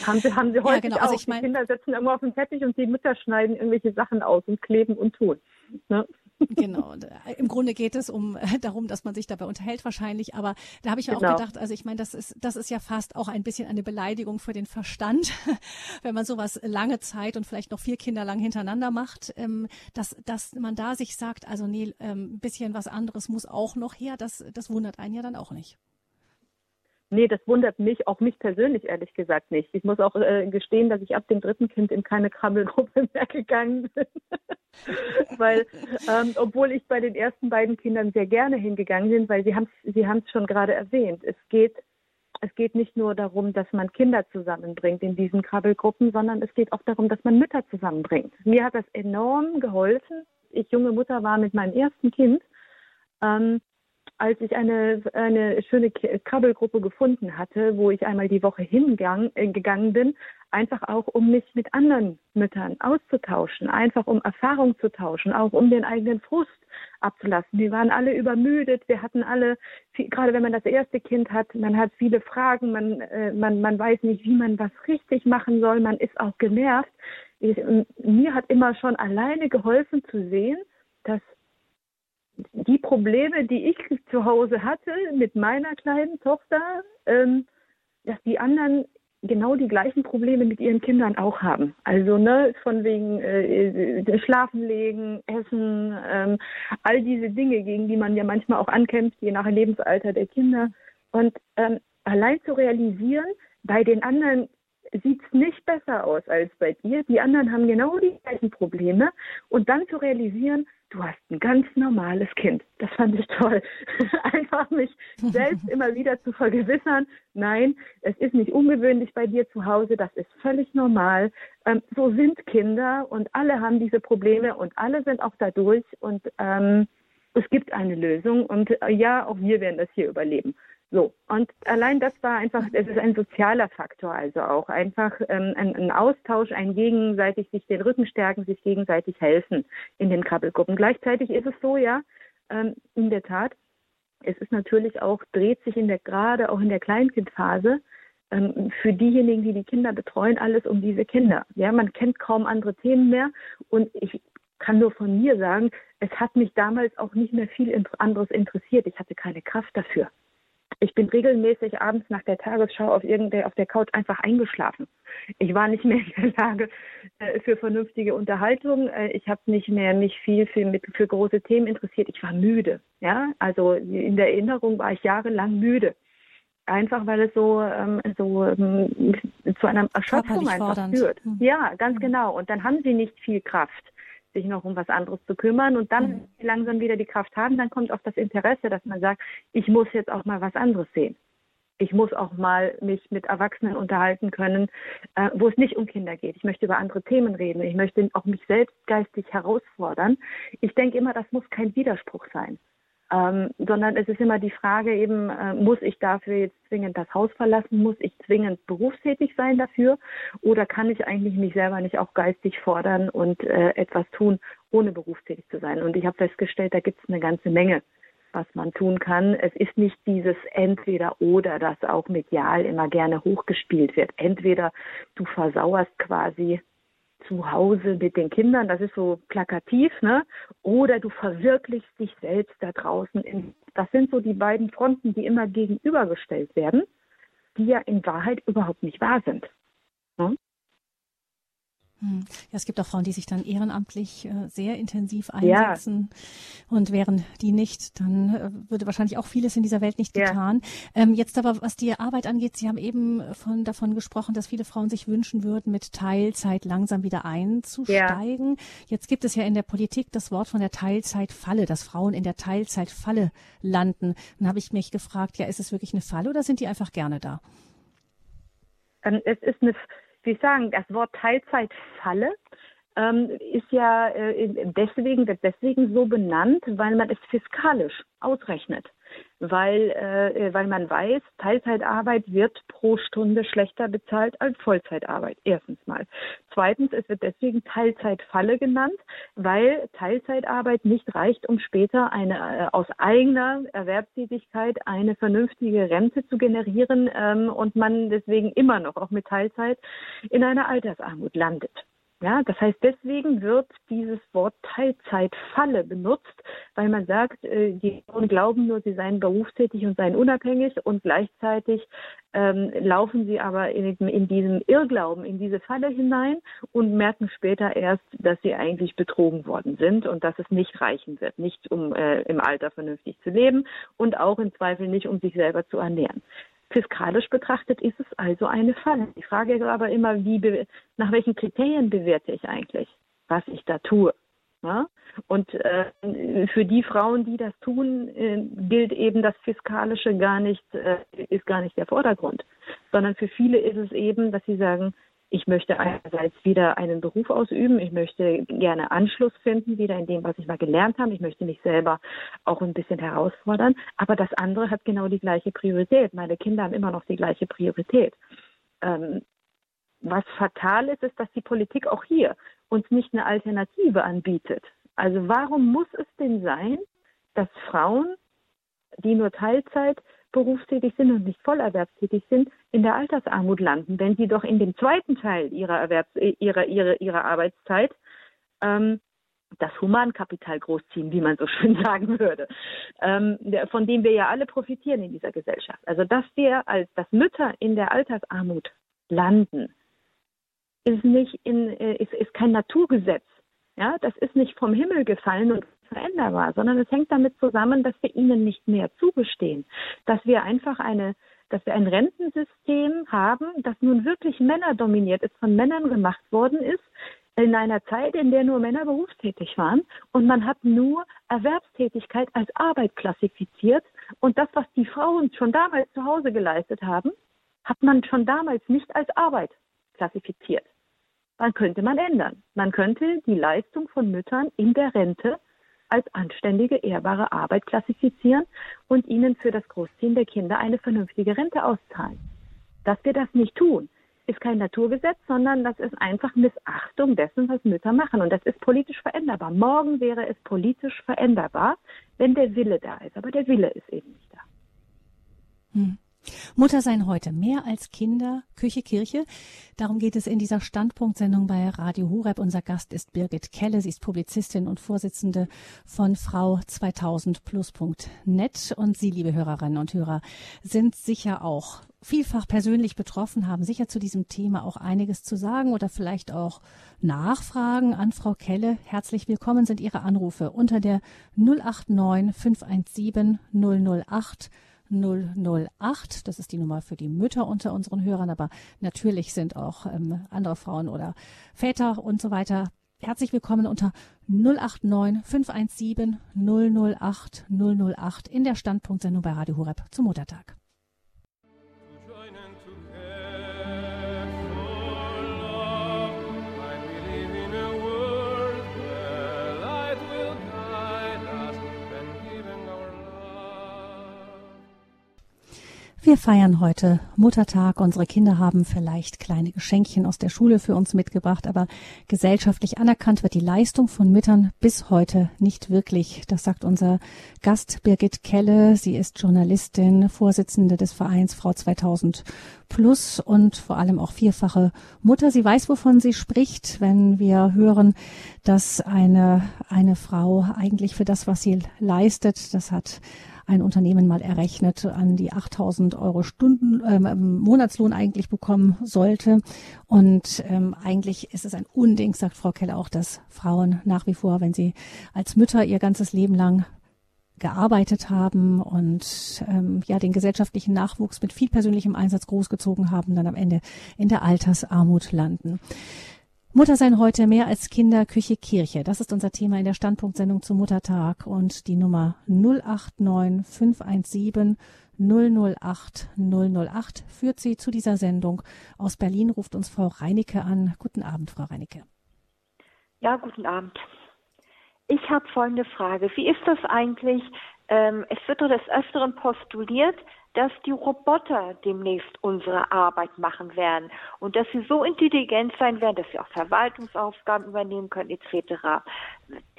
Haben sie, haben sie heute *laughs* ja, genau. also auch. Ich mein, die Kinder sitzen irgendwo auf dem Teppich und die Mütter schneiden irgendwelche Sachen aus und kleben und tun. Ne? Genau. Äh, Im Grunde geht es um äh, darum, dass man sich dabei unterhält wahrscheinlich. Aber da habe ich mir genau. auch gedacht, also ich meine, das ist das ist ja fast auch ein bisschen eine Beleidigung für den Verstand, *laughs* wenn man sowas lange Zeit und vielleicht noch vier Kinder lang hintereinander macht, ähm, dass dass man da sich sagt, also nee, ein ähm, bisschen was anderes muss auch noch her. Das das wundert einen ja dann auch nicht. Nee, das wundert mich, auch mich persönlich ehrlich gesagt nicht. Ich muss auch äh, gestehen, dass ich ab dem dritten Kind in keine Krabbelgruppe *laughs* mehr gegangen bin. *laughs* weil, ähm, obwohl ich bei den ersten beiden Kindern sehr gerne hingegangen bin, weil Sie haben es Sie haben's schon gerade erwähnt. Es geht, es geht nicht nur darum, dass man Kinder zusammenbringt in diesen Krabbelgruppen, sondern es geht auch darum, dass man Mütter zusammenbringt. Mir hat das enorm geholfen. Ich junge Mutter war mit meinem ersten Kind. Ähm, als ich eine, eine schöne Krabbelgruppe gefunden hatte, wo ich einmal die Woche hingegangen äh, bin, einfach auch um mich mit anderen Müttern auszutauschen, einfach um Erfahrung zu tauschen, auch um den eigenen Frust abzulassen. Wir waren alle übermüdet, wir hatten alle, gerade wenn man das erste Kind hat, man hat viele Fragen, man, äh, man, man weiß nicht, wie man was richtig machen soll, man ist auch genervt. Ich, mir hat immer schon alleine geholfen zu sehen, dass die Probleme, die ich zu Hause hatte mit meiner kleinen Tochter, ähm, dass die anderen genau die gleichen Probleme mit ihren Kindern auch haben. Also ne, von wegen äh, äh, Schlafen legen, Essen, ähm, all diese Dinge, gegen die man ja manchmal auch ankämpft, je nach Lebensalter der Kinder. Und ähm, allein zu realisieren, bei den anderen sieht es nicht besser aus als bei dir. Die anderen haben genau die gleichen Probleme. Und dann zu realisieren, du hast ein ganz normales Kind. Das fand ich toll. *laughs* Einfach mich selbst *laughs* immer wieder zu vergewissern, nein, es ist nicht ungewöhnlich bei dir zu Hause, das ist völlig normal. Ähm, so sind Kinder und alle haben diese Probleme und alle sind auch dadurch und ähm, es gibt eine Lösung und äh, ja, auch wir werden das hier überleben. So, und allein das war einfach, es ist ein sozialer Faktor, also auch einfach ähm, ein, ein, Austausch, ein gegenseitig sich den Rücken stärken, sich gegenseitig helfen in den Krabbelgruppen. Gleichzeitig ist es so, ja, ähm, in der Tat, es ist natürlich auch, dreht sich in der, gerade auch in der Kleinkindphase, ähm, für diejenigen, die die Kinder betreuen, alles um diese Kinder. Ja, man kennt kaum andere Themen mehr und ich kann nur von mir sagen, es hat mich damals auch nicht mehr viel anderes interessiert. Ich hatte keine Kraft dafür. Ich bin regelmäßig abends nach der Tagesschau auf irgendeiner auf der Couch einfach eingeschlafen. Ich war nicht mehr in der Lage äh, für vernünftige Unterhaltung. Äh, ich habe nicht mehr mich viel für, mit, für große Themen interessiert. Ich war müde. Ja, also in der Erinnerung war ich jahrelang müde. Einfach weil es so, ähm, so ähm, zu einer Erschöpfung einfach fordernd. führt. Mhm. Ja, ganz mhm. genau. Und dann haben sie nicht viel Kraft sich noch um was anderes zu kümmern. Und dann, wenn sie langsam wieder die Kraft haben, dann kommt auch das Interesse, dass man sagt, ich muss jetzt auch mal was anderes sehen. Ich muss auch mal mich mit Erwachsenen unterhalten können, äh, wo es nicht um Kinder geht. Ich möchte über andere Themen reden. Ich möchte auch mich selbst geistig herausfordern. Ich denke immer, das muss kein Widerspruch sein. Ähm, sondern es ist immer die Frage eben, äh, muss ich dafür jetzt zwingend das Haus verlassen, muss ich zwingend berufstätig sein dafür oder kann ich eigentlich mich selber nicht auch geistig fordern und äh, etwas tun, ohne berufstätig zu sein? Und ich habe festgestellt, da gibt es eine ganze Menge, was man tun kann. Es ist nicht dieses Entweder oder, das auch medial immer gerne hochgespielt wird. Entweder du versauerst quasi zu Hause mit den Kindern, das ist so plakativ, ne? Oder du verwirklichst dich selbst da draußen. In, das sind so die beiden Fronten, die immer gegenübergestellt werden, die ja in Wahrheit überhaupt nicht wahr sind. Ne? Hm. Ja, es gibt auch Frauen, die sich dann ehrenamtlich äh, sehr intensiv einsetzen. Ja. Und wären die nicht, dann äh, würde wahrscheinlich auch vieles in dieser Welt nicht ja. getan. Ähm, jetzt aber, was die Arbeit angeht, Sie haben eben von, davon gesprochen, dass viele Frauen sich wünschen würden, mit Teilzeit langsam wieder einzusteigen. Jetzt gibt es ja in der Politik das Wort von der Teilzeitfalle, dass Frauen in der Teilzeitfalle landen. Dann habe ich mich gefragt, ja, ist es wirklich eine Falle oder sind die einfach gerne da? Ähm, es ist eine wie sagen, das Wort Teilzeitfalle ähm, ist ja äh, deswegen, wird deswegen so benannt, weil man es fiskalisch ausrechnet weil, äh, weil man weiß, Teilzeitarbeit wird pro Stunde schlechter bezahlt als Vollzeitarbeit. Erstens mal. Zweitens, es wird deswegen Teilzeitfalle genannt, weil Teilzeitarbeit nicht reicht, um später eine äh, aus eigener Erwerbstätigkeit eine vernünftige Rente zu generieren ähm, und man deswegen immer noch auch mit Teilzeit in einer Altersarmut landet. Ja, das heißt, deswegen wird dieses Wort Teilzeitfalle benutzt, weil man sagt, äh, die Frauen glauben nur, sie seien berufstätig und seien unabhängig und gleichzeitig ähm, laufen sie aber in, in diesem Irrglauben, in diese Falle hinein und merken später erst, dass sie eigentlich betrogen worden sind und dass es nicht reichen wird, nicht um äh, im Alter vernünftig zu leben und auch im Zweifel nicht, um sich selber zu ernähren. Fiskalisch betrachtet ist es also eine Falle. Die Frage ist aber immer, wie nach welchen Kriterien bewerte ich eigentlich, was ich da tue. Ja? Und äh, für die Frauen, die das tun, äh, gilt eben das Fiskalische gar nicht, äh, ist gar nicht der Vordergrund, sondern für viele ist es eben, dass sie sagen, ich möchte einerseits wieder einen Beruf ausüben. Ich möchte gerne Anschluss finden, wieder in dem, was ich mal gelernt habe. Ich möchte mich selber auch ein bisschen herausfordern. Aber das andere hat genau die gleiche Priorität. Meine Kinder haben immer noch die gleiche Priorität. Ähm, was fatal ist, ist, dass die Politik auch hier uns nicht eine Alternative anbietet. Also warum muss es denn sein, dass Frauen, die nur Teilzeit berufstätig sind und nicht vollerwerbstätig sind, in der Altersarmut landen, wenn sie doch in dem zweiten Teil ihrer, Erwerbs ihrer, ihrer, ihrer Arbeitszeit ähm, das Humankapital großziehen, wie man so *laughs* schön sagen würde, ähm, von dem wir ja alle profitieren in dieser Gesellschaft. Also dass wir als dass Mütter in der Altersarmut landen, ist nicht in, äh, ist, ist kein Naturgesetz. Ja, das ist nicht vom Himmel gefallen und veränderbar, sondern es hängt damit zusammen, dass wir ihnen nicht mehr zugestehen, dass wir einfach eine dass wir ein Rentensystem haben, das nun wirklich männerdominiert ist, von Männern gemacht worden ist, in einer Zeit, in der nur Männer berufstätig waren und man hat nur Erwerbstätigkeit als Arbeit klassifiziert und das, was die Frauen schon damals zu Hause geleistet haben, hat man schon damals nicht als Arbeit klassifiziert. Dann könnte man ändern. Man könnte die Leistung von Müttern in der Rente als anständige, ehrbare Arbeit klassifizieren und ihnen für das Großziehen der Kinder eine vernünftige Rente auszahlen. Dass wir das nicht tun, ist kein Naturgesetz, sondern das ist einfach Missachtung dessen, was Mütter machen. Und das ist politisch veränderbar. Morgen wäre es politisch veränderbar, wenn der Wille da ist. Aber der Wille ist eben nicht da. Hm. Mutter sein heute mehr als Kinder, Küche, Kirche. Darum geht es in dieser Standpunktsendung bei Radio Hureb. Unser Gast ist Birgit Kelle. Sie ist Publizistin und Vorsitzende von Frau 2000 Plus.net. Und Sie, liebe Hörerinnen und Hörer, sind sicher auch vielfach persönlich betroffen, haben sicher zu diesem Thema auch einiges zu sagen oder vielleicht auch Nachfragen an Frau Kelle. Herzlich willkommen sind Ihre Anrufe unter der 089 517 008 008. Das ist die Nummer für die Mütter unter unseren Hörern, aber natürlich sind auch ähm, andere Frauen oder Väter und so weiter Herzlich willkommen unter 089 517 008 008 in der Standpunktsendung bei Radio Horeb zum Muttertag. Wir feiern heute Muttertag. Unsere Kinder haben vielleicht kleine Geschenkchen aus der Schule für uns mitgebracht, aber gesellschaftlich anerkannt wird die Leistung von Müttern bis heute nicht wirklich. Das sagt unser Gast Birgit Kelle. Sie ist Journalistin, Vorsitzende des Vereins Frau 2000 Plus und vor allem auch vierfache Mutter. Sie weiß, wovon sie spricht, wenn wir hören, dass eine, eine Frau eigentlich für das, was sie leistet, das hat ein Unternehmen mal errechnet, an die 8000 Euro Stunden ähm, Monatslohn eigentlich bekommen sollte. Und ähm, eigentlich ist es ein Unding, sagt Frau Keller auch, dass Frauen nach wie vor, wenn sie als Mütter ihr ganzes Leben lang gearbeitet haben und ähm, ja den gesellschaftlichen Nachwuchs mit viel persönlichem Einsatz großgezogen haben, dann am Ende in der Altersarmut landen. Mutter sein heute mehr als Kinder, Küche, Kirche. Das ist unser Thema in der Standpunktsendung zum Muttertag und die Nummer 089 517 008 008 führt sie zu dieser Sendung. Aus Berlin ruft uns Frau Reinecke an. Guten Abend, Frau Reinecke. Ja, guten Abend. Ich habe folgende Frage. Wie ist das eigentlich? Ähm, es wird doch des Öfteren postuliert, dass die Roboter demnächst unsere Arbeit machen werden und dass sie so intelligent sein werden, dass sie auch Verwaltungsaufgaben übernehmen können etc.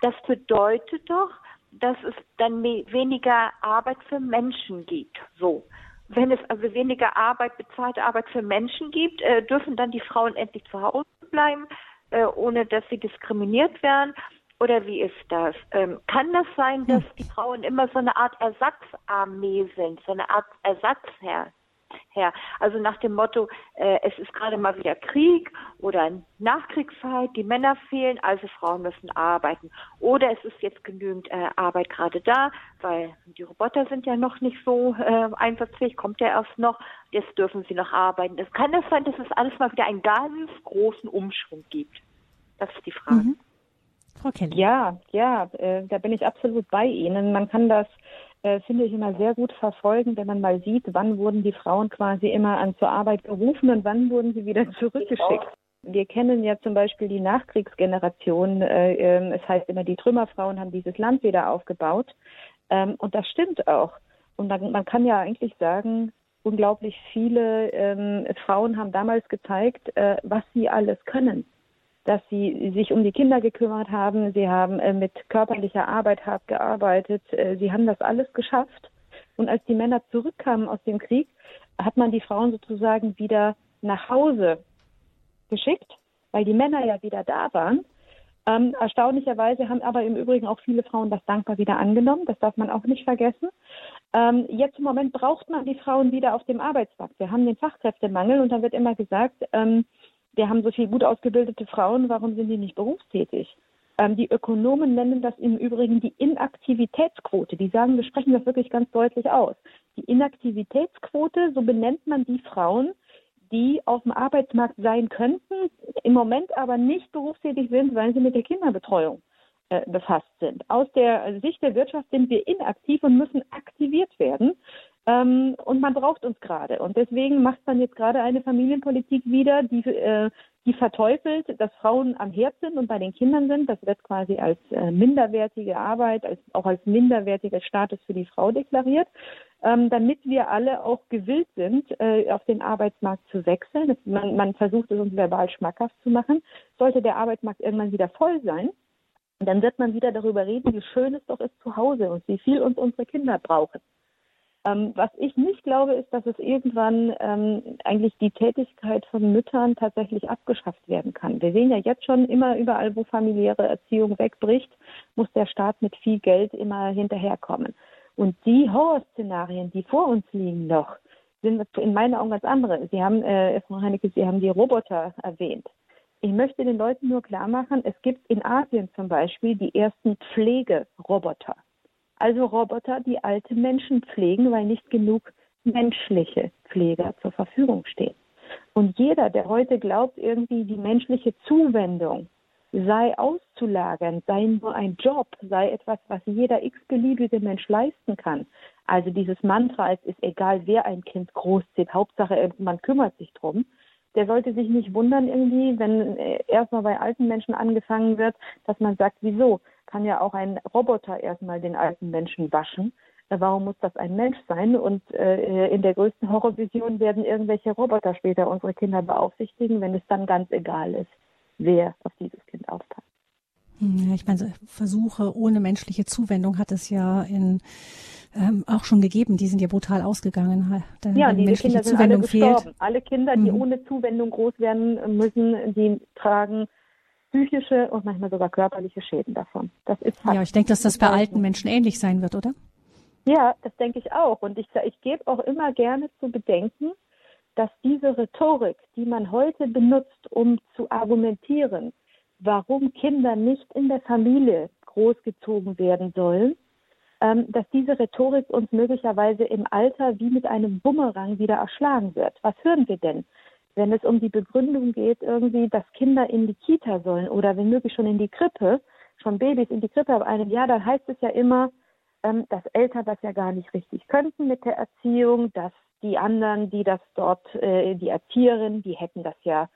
Das bedeutet doch, dass es dann weniger Arbeit für Menschen gibt. So. Wenn es also weniger Arbeit, bezahlte Arbeit für Menschen gibt, äh, dürfen dann die Frauen endlich zu Hause bleiben, äh, ohne dass sie diskriminiert werden. Oder wie ist das? Ähm, kann das sein, dass hm. die Frauen immer so eine Art Ersatzarmee sind, so eine Art Ersatzherr? Herr. Also nach dem Motto, äh, es ist gerade mal wieder Krieg oder Nachkriegszeit, die Männer fehlen, also Frauen müssen arbeiten. Oder es ist jetzt genügend äh, Arbeit gerade da, weil die Roboter sind ja noch nicht so äh, einsatzfähig, kommt ja erst noch, jetzt dürfen sie noch arbeiten. Es kann das sein, dass es alles mal wieder einen ganz großen Umschwung gibt. Das ist die Frage. Mhm. Frau Kelly. Ja, ja, äh, da bin ich absolut bei Ihnen. Man kann das, äh, finde ich, immer sehr gut verfolgen, wenn man mal sieht, wann wurden die Frauen quasi immer an zur Arbeit gerufen und wann wurden sie wieder *laughs* zurückgeschickt. Wir kennen ja zum Beispiel die Nachkriegsgeneration. Äh, äh, es heißt immer, die Trümmerfrauen haben dieses Land wieder aufgebaut. Ähm, und das stimmt auch. Und man, man kann ja eigentlich sagen, unglaublich viele ähm, Frauen haben damals gezeigt, äh, was sie alles können dass sie sich um die Kinder gekümmert haben. Sie haben äh, mit körperlicher Arbeit hart gearbeitet. Äh, sie haben das alles geschafft. Und als die Männer zurückkamen aus dem Krieg, hat man die Frauen sozusagen wieder nach Hause geschickt, weil die Männer ja wieder da waren. Ähm, erstaunlicherweise haben aber im Übrigen auch viele Frauen das dankbar wieder angenommen. Das darf man auch nicht vergessen. Ähm, jetzt im Moment braucht man die Frauen wieder auf dem Arbeitsmarkt. Wir haben den Fachkräftemangel und da wird immer gesagt, ähm, wir haben so viele gut ausgebildete Frauen, warum sind die nicht berufstätig? Ähm, die Ökonomen nennen das im Übrigen die Inaktivitätsquote. Die sagen, wir sprechen das wirklich ganz deutlich aus. Die Inaktivitätsquote, so benennt man die Frauen, die auf dem Arbeitsmarkt sein könnten, im Moment aber nicht berufstätig sind, weil sie mit der Kinderbetreuung äh, befasst sind. Aus der Sicht der Wirtschaft sind wir inaktiv und müssen aktiviert werden. Ähm, und man braucht uns gerade. Und deswegen macht man jetzt gerade eine Familienpolitik wieder, die, äh, die verteufelt, dass Frauen am Herd sind und bei den Kindern sind. Das wird quasi als äh, minderwertige Arbeit, als, auch als minderwertiger Status für die Frau deklariert, ähm, damit wir alle auch gewillt sind, äh, auf den Arbeitsmarkt zu wechseln. Man, man versucht es uns verbal schmackhaft zu machen. Sollte der Arbeitsmarkt irgendwann wieder voll sein, dann wird man wieder darüber reden, wie schön es doch ist zu Hause und wie viel uns unsere Kinder brauchen. Ähm, was ich nicht glaube, ist, dass es irgendwann ähm, eigentlich die Tätigkeit von Müttern tatsächlich abgeschafft werden kann. Wir sehen ja jetzt schon immer überall, wo familiäre Erziehung wegbricht, muss der Staat mit viel Geld immer hinterherkommen. Und die Horrorszenarien, die vor uns liegen noch, sind in meinen Augen ganz andere. Sie haben, äh, Frau Heinecke, Sie haben die Roboter erwähnt. Ich möchte den Leuten nur klar machen, es gibt in Asien zum Beispiel die ersten Pflegeroboter. Also Roboter, die alte Menschen pflegen, weil nicht genug menschliche Pfleger zur Verfügung stehen. Und jeder, der heute glaubt, irgendwie die menschliche Zuwendung sei auszulagern, sei nur ein Job, sei etwas, was jeder x-beliebige Mensch leisten kann. Also dieses Mantra, es ist egal, wer ein Kind großzieht, Hauptsache man kümmert sich drum. Der sollte sich nicht wundern irgendwie, wenn erstmal bei alten Menschen angefangen wird, dass man sagt, wieso? kann ja auch ein Roboter erstmal den alten Menschen waschen. Äh, warum muss das ein Mensch sein? Und äh, in der größten Horrorvision werden irgendwelche Roboter später unsere Kinder beaufsichtigen, wenn es dann ganz egal ist, wer auf dieses Kind aufpasst. Hm, ich meine, Versuche ohne menschliche Zuwendung hat es ja in ähm, auch schon gegeben. Die sind ja brutal ausgegangen. Da ja, die Kinder sind Zuwendung alle gestorben. Fehlt. Alle Kinder, die mhm. ohne Zuwendung groß werden müssen, die tragen psychische und manchmal sogar körperliche Schäden davon. Das ist. Ja, ich denke, dass das bei alten Menschen ähnlich sein wird, oder? Ja, das denke ich auch. Und ich, ich gebe auch immer gerne zu bedenken, dass diese Rhetorik, die man heute benutzt, um zu argumentieren, warum Kinder nicht in der Familie großgezogen werden sollen, dass diese Rhetorik uns möglicherweise im Alter wie mit einem Bumerang wieder erschlagen wird. Was hören wir denn? Wenn es um die Begründung geht, irgendwie, dass Kinder in die Kita sollen oder wenn möglich schon in die Krippe, schon Babys in die Krippe ab einem Jahr, dann heißt es ja immer, ähm, dass Eltern das ja gar nicht richtig könnten mit der Erziehung, dass die anderen, die das dort, äh, die Erzieherinnen, die hätten das ja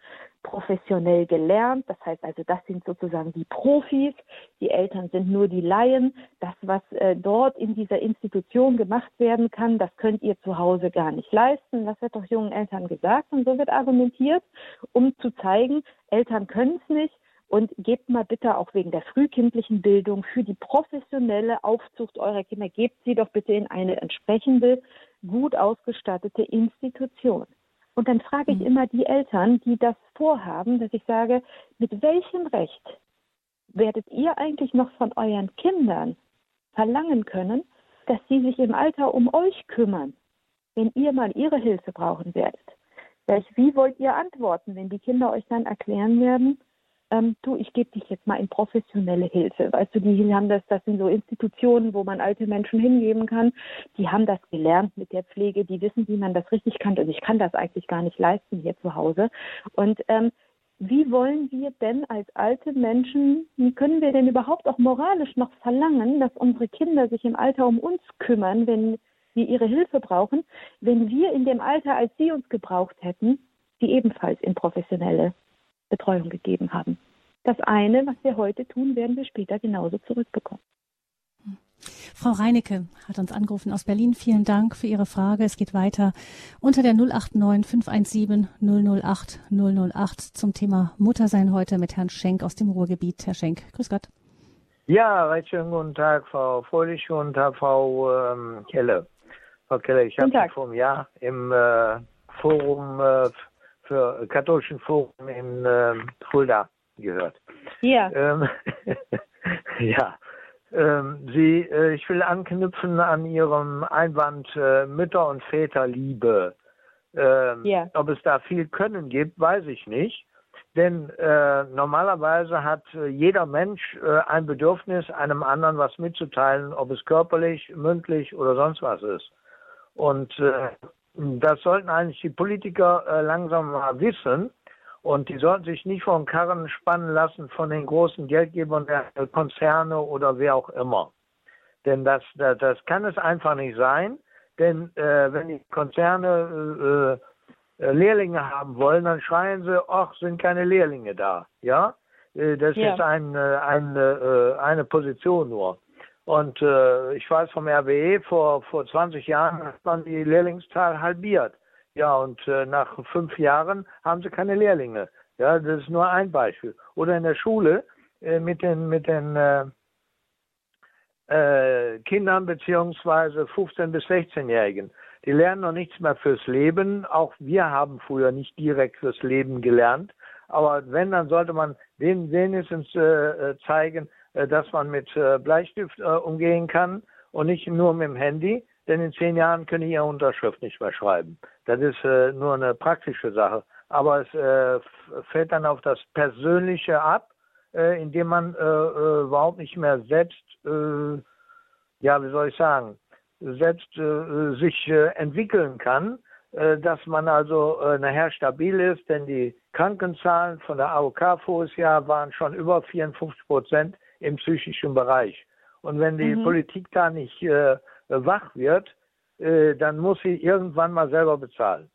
professionell gelernt. Das heißt also, das sind sozusagen die Profis. Die Eltern sind nur die Laien. Das, was äh, dort in dieser Institution gemacht werden kann, das könnt ihr zu Hause gar nicht leisten. Das wird doch jungen Eltern gesagt und so wird argumentiert, um zu zeigen, Eltern können es nicht. Und gebt mal bitte auch wegen der frühkindlichen Bildung für die professionelle Aufzucht eurer Kinder, gebt sie doch bitte in eine entsprechende, gut ausgestattete Institution. Und dann frage ich mhm. immer die Eltern, die das vorhaben, dass ich sage, mit welchem Recht werdet ihr eigentlich noch von euren Kindern verlangen können, dass sie sich im Alter um euch kümmern, wenn ihr mal ihre Hilfe brauchen werdet? Wie wollt ihr antworten, wenn die Kinder euch dann erklären werden, ähm, du, ich gebe dich jetzt mal in professionelle Hilfe. Weißt du, die haben das, das sind so Institutionen, wo man alte Menschen hingeben kann. Die haben das gelernt mit der Pflege, die wissen, wie man das richtig kann. Und ich kann das eigentlich gar nicht leisten hier zu Hause. Und ähm, wie wollen wir denn als alte Menschen, wie können wir denn überhaupt auch moralisch noch verlangen, dass unsere Kinder sich im Alter um uns kümmern, wenn wir ihre Hilfe brauchen, wenn wir in dem Alter, als sie uns gebraucht hätten, sie ebenfalls in professionelle Betreuung gegeben haben. Das eine, was wir heute tun, werden wir später genauso zurückbekommen. Frau Reinecke hat uns angerufen aus Berlin. Vielen Dank für Ihre Frage. Es geht weiter unter der 089 517 008 008 zum Thema Muttersein heute mit Herrn Schenk aus dem Ruhrgebiet. Herr Schenk, grüß Gott. Ja, recht schönen guten Tag, Frau Fröhlich und Frau ähm, Kelle. Frau Kelle, ich habe vor einem Jahr im äh, Forum äh, für katholischen Forum in äh, Fulda gehört. Ja. Ähm, *laughs* ja. Ähm, Sie, äh, ich will anknüpfen an Ihrem Einwand äh, Mütter- und Väterliebe. Ähm, ja. Ob es da viel Können gibt, weiß ich nicht. Denn äh, normalerweise hat äh, jeder Mensch äh, ein Bedürfnis, einem anderen was mitzuteilen, ob es körperlich, mündlich oder sonst was ist. Und äh, das sollten eigentlich die Politiker äh, langsam mal wissen. Und die sollten sich nicht von Karren spannen lassen von den großen Geldgebern der Konzerne oder wer auch immer. Denn das, das, das kann es einfach nicht sein. Denn äh, wenn die Konzerne äh, äh, Lehrlinge haben wollen, dann schreien sie, ach, sind keine Lehrlinge da. Ja, äh, das ja. ist ein, äh, ein, eine Position nur. Und äh, ich weiß vom RWE, vor, vor 20 Jahren hat man die Lehrlingszahl halbiert. Ja, und äh, nach fünf Jahren haben sie keine Lehrlinge. Ja, das ist nur ein Beispiel. Oder in der Schule äh, mit den, mit den äh, äh, Kindern beziehungsweise 15- bis 16-Jährigen. Die lernen noch nichts mehr fürs Leben. Auch wir haben früher nicht direkt fürs Leben gelernt. Aber wenn, dann sollte man denen wenigstens äh, äh zeigen, dass man mit äh, Bleistift äh, umgehen kann und nicht nur mit dem Handy, denn in zehn Jahren können ich Ihre Unterschrift nicht mehr schreiben. Das ist nur eine praktische Sache. Aber es fällt dann auf das Persönliche ab, indem man überhaupt nicht mehr selbst, ja, wie soll ich sagen, selbst sich entwickeln kann, dass man also nachher stabil ist, denn die Krankenzahlen von der AOK voriges waren schon über 54 Prozent im psychischen Bereich. Und wenn die mhm. Politik da nicht äh, wach wird, äh, dann muss sie irgendwann mal selber bezahlen.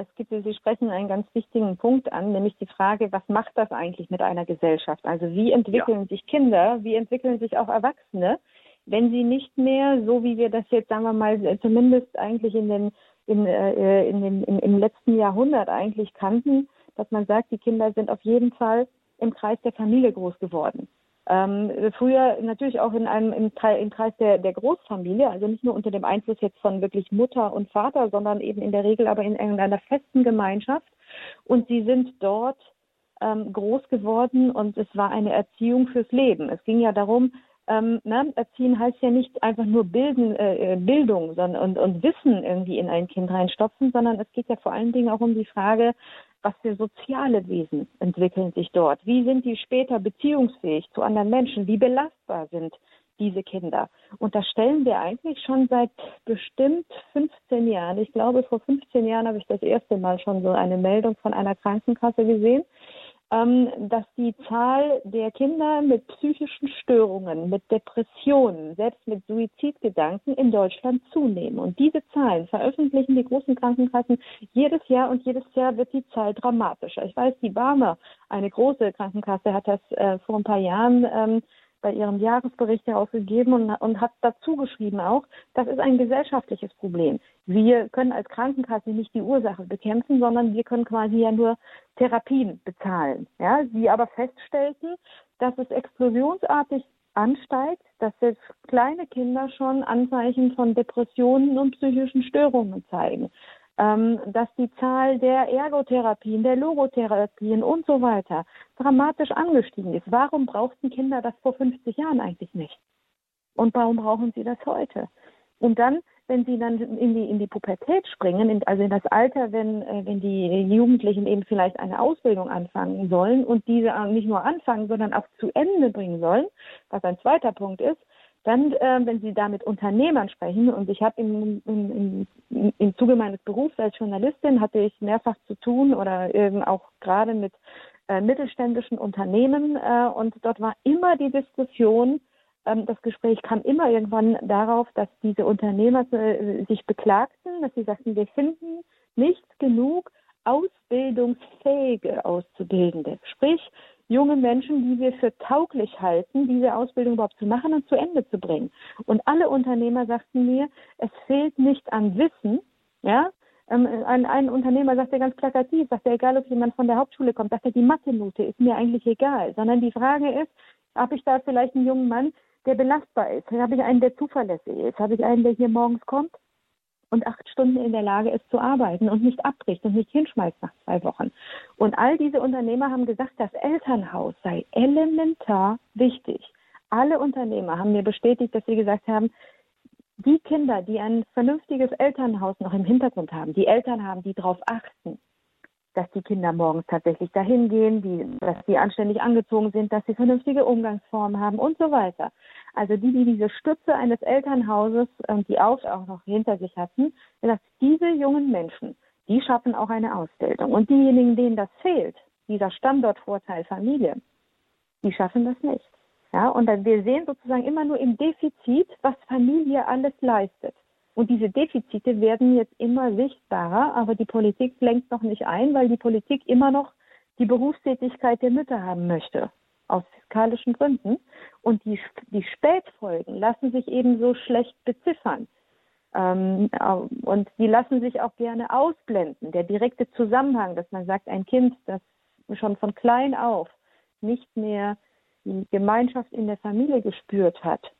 Es gibt, Sie sprechen einen ganz wichtigen Punkt an, nämlich die Frage, was macht das eigentlich mit einer Gesellschaft? Also wie entwickeln ja. sich Kinder, wie entwickeln sich auch Erwachsene, wenn sie nicht mehr, so wie wir das jetzt, sagen wir mal, zumindest eigentlich in den, in, äh, in den, in, im letzten Jahrhundert eigentlich kannten, dass man sagt, die Kinder sind auf jeden Fall im Kreis der Familie groß geworden. Ähm, früher natürlich auch in einem im, im Kreis der, der Großfamilie, also nicht nur unter dem Einfluss jetzt von wirklich Mutter und Vater, sondern eben in der Regel aber in irgendeiner festen Gemeinschaft. Und sie sind dort ähm, groß geworden und es war eine Erziehung fürs Leben. Es ging ja darum, ähm, ne, erziehen heißt ja nicht einfach nur bilden, äh, äh, Bildung sondern, und, und Wissen irgendwie in ein Kind reinstopfen, sondern es geht ja vor allen Dingen auch um die Frage, was für soziale Wesen entwickeln sich dort? Wie sind die später beziehungsfähig zu anderen Menschen? Wie belastbar sind diese Kinder? Und das stellen wir eigentlich schon seit bestimmt 15 Jahren. Ich glaube, vor 15 Jahren habe ich das erste Mal schon so eine Meldung von einer Krankenkasse gesehen dass die Zahl der Kinder mit psychischen Störungen, mit Depressionen, selbst mit Suizidgedanken in Deutschland zunehmen. Und diese Zahlen veröffentlichen die großen Krankenkassen jedes Jahr und jedes Jahr wird die Zahl dramatischer. Ich weiß, die Barmer, eine große Krankenkasse, hat das äh, vor ein paar Jahren ähm, bei ihrem Jahresbericht herausgegeben und, und hat dazu geschrieben auch, das ist ein gesellschaftliches Problem. Wir können als Krankenkasse nicht die Ursache bekämpfen, sondern wir können quasi ja nur Therapien bezahlen. Ja, sie aber feststellten, dass es explosionsartig ansteigt, dass jetzt kleine Kinder schon Anzeichen von Depressionen und psychischen Störungen zeigen dass die Zahl der Ergotherapien, der Logotherapien und so weiter dramatisch angestiegen ist. Warum brauchten Kinder das vor 50 Jahren eigentlich nicht? Und warum brauchen sie das heute? Und dann, wenn sie dann in die, in die Pubertät springen, in, also in das Alter, wenn, äh, wenn die Jugendlichen eben vielleicht eine Ausbildung anfangen sollen und diese nicht nur anfangen, sondern auch zu Ende bringen sollen, was ein zweiter Punkt ist, dann, äh, wenn Sie da mit Unternehmern sprechen, und ich habe im, im, im, im Zuge meines Berufs als Journalistin hatte ich mehrfach zu tun oder eben auch gerade mit äh, mittelständischen Unternehmen äh, und dort war immer die Diskussion, ähm, das Gespräch kam immer irgendwann darauf, dass diese Unternehmer äh, sich beklagten, dass sie sagten, wir finden nicht genug ausbildungsfähige Auszubildende. Sprich, junge Menschen, die wir für tauglich halten, diese Ausbildung überhaupt zu machen und zu Ende zu bringen. Und alle Unternehmer sagten mir, es fehlt nicht an Wissen, ja, ähm, ein, ein Unternehmer sagt ja ganz plakativ, sagt er, egal ob jemand von der Hauptschule kommt, sagt er, die Mathe-Note ist mir eigentlich egal, sondern die Frage ist, habe ich da vielleicht einen jungen Mann, der belastbar ist? Habe ich einen, der zuverlässig ist? Habe ich einen, der hier morgens kommt? Und acht Stunden in der Lage ist zu arbeiten und nicht abbricht und nicht hinschmeißt nach zwei Wochen. Und all diese Unternehmer haben gesagt, das Elternhaus sei elementar wichtig. Alle Unternehmer haben mir bestätigt, dass sie gesagt haben, die Kinder, die ein vernünftiges Elternhaus noch im Hintergrund haben, die Eltern haben, die darauf achten, dass die Kinder morgens tatsächlich dahin gehen, die, dass sie anständig angezogen sind, dass sie vernünftige Umgangsformen haben und so weiter. Also die, die diese Stütze eines Elternhauses und die auch, auch noch hinter sich hatten, dass diese jungen Menschen, die schaffen auch eine Ausbildung. Und diejenigen, denen das fehlt, dieser Standortvorteil Familie, die schaffen das nicht. Ja, und wir sehen sozusagen immer nur im Defizit, was Familie alles leistet. Und diese Defizite werden jetzt immer sichtbarer, aber die Politik lenkt noch nicht ein, weil die Politik immer noch die Berufstätigkeit der Mütter haben möchte, aus fiskalischen Gründen. Und die, die Spätfolgen lassen sich eben so schlecht beziffern. Ähm, und die lassen sich auch gerne ausblenden. Der direkte Zusammenhang, dass man sagt, ein Kind, das schon von klein auf nicht mehr die Gemeinschaft in der Familie gespürt hat,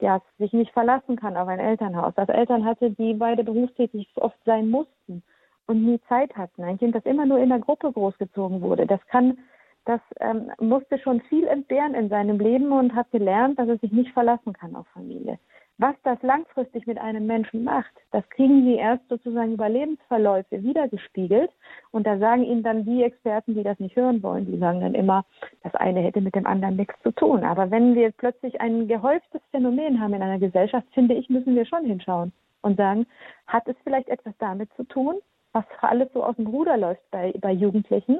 ja, sich nicht verlassen kann auf ein Elternhaus. Das Eltern hatte, die beide berufstätig oft sein mussten und nie Zeit hatten. Ein Kind, das immer nur in der Gruppe großgezogen wurde, das kann, das ähm, musste schon viel entbehren in seinem Leben und hat gelernt, dass es sich nicht verlassen kann auf Familie. Was das langfristig mit einem Menschen macht, das kriegen sie erst sozusagen über Lebensverläufe wiedergespiegelt. Und da sagen ihnen dann die Experten, die das nicht hören wollen, die sagen dann immer, das eine hätte mit dem anderen nichts zu tun. Aber wenn wir plötzlich ein gehäuftes Phänomen haben in einer Gesellschaft, finde ich, müssen wir schon hinschauen und sagen, hat es vielleicht etwas damit zu tun, was alles so aus dem Ruder läuft bei, bei Jugendlichen,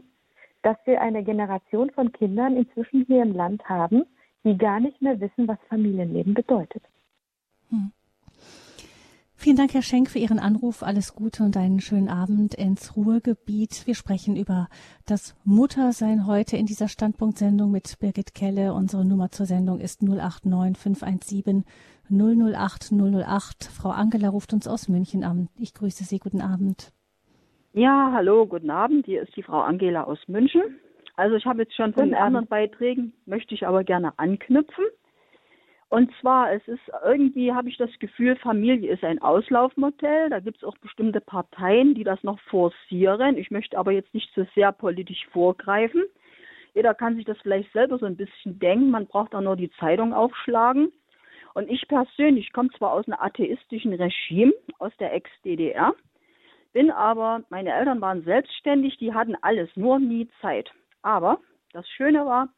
dass wir eine Generation von Kindern inzwischen hier im Land haben, die gar nicht mehr wissen, was Familienleben bedeutet. Vielen Dank, Herr Schenk, für Ihren Anruf. Alles Gute und einen schönen Abend ins Ruhrgebiet. Wir sprechen über das Muttersein heute in dieser Standpunktsendung mit Birgit Kelle. Unsere Nummer zur Sendung ist 089 517 008 008. Frau Angela ruft uns aus München an. Ich grüße Sie. Guten Abend. Ja, hallo, guten Abend. Hier ist die Frau Angela aus München. Also ich habe jetzt schon von den anderen Beiträgen, möchte ich aber gerne anknüpfen. Und zwar, es ist irgendwie, habe ich das Gefühl, Familie ist ein Auslaufmodell. Da gibt es auch bestimmte Parteien, die das noch forcieren. Ich möchte aber jetzt nicht zu so sehr politisch vorgreifen. Jeder kann sich das vielleicht selber so ein bisschen denken. Man braucht auch nur die Zeitung aufschlagen. Und ich persönlich komme zwar aus einem atheistischen Regime, aus der Ex-DDR, bin aber, meine Eltern waren selbstständig, die hatten alles, nur nie Zeit. Aber das Schöne war,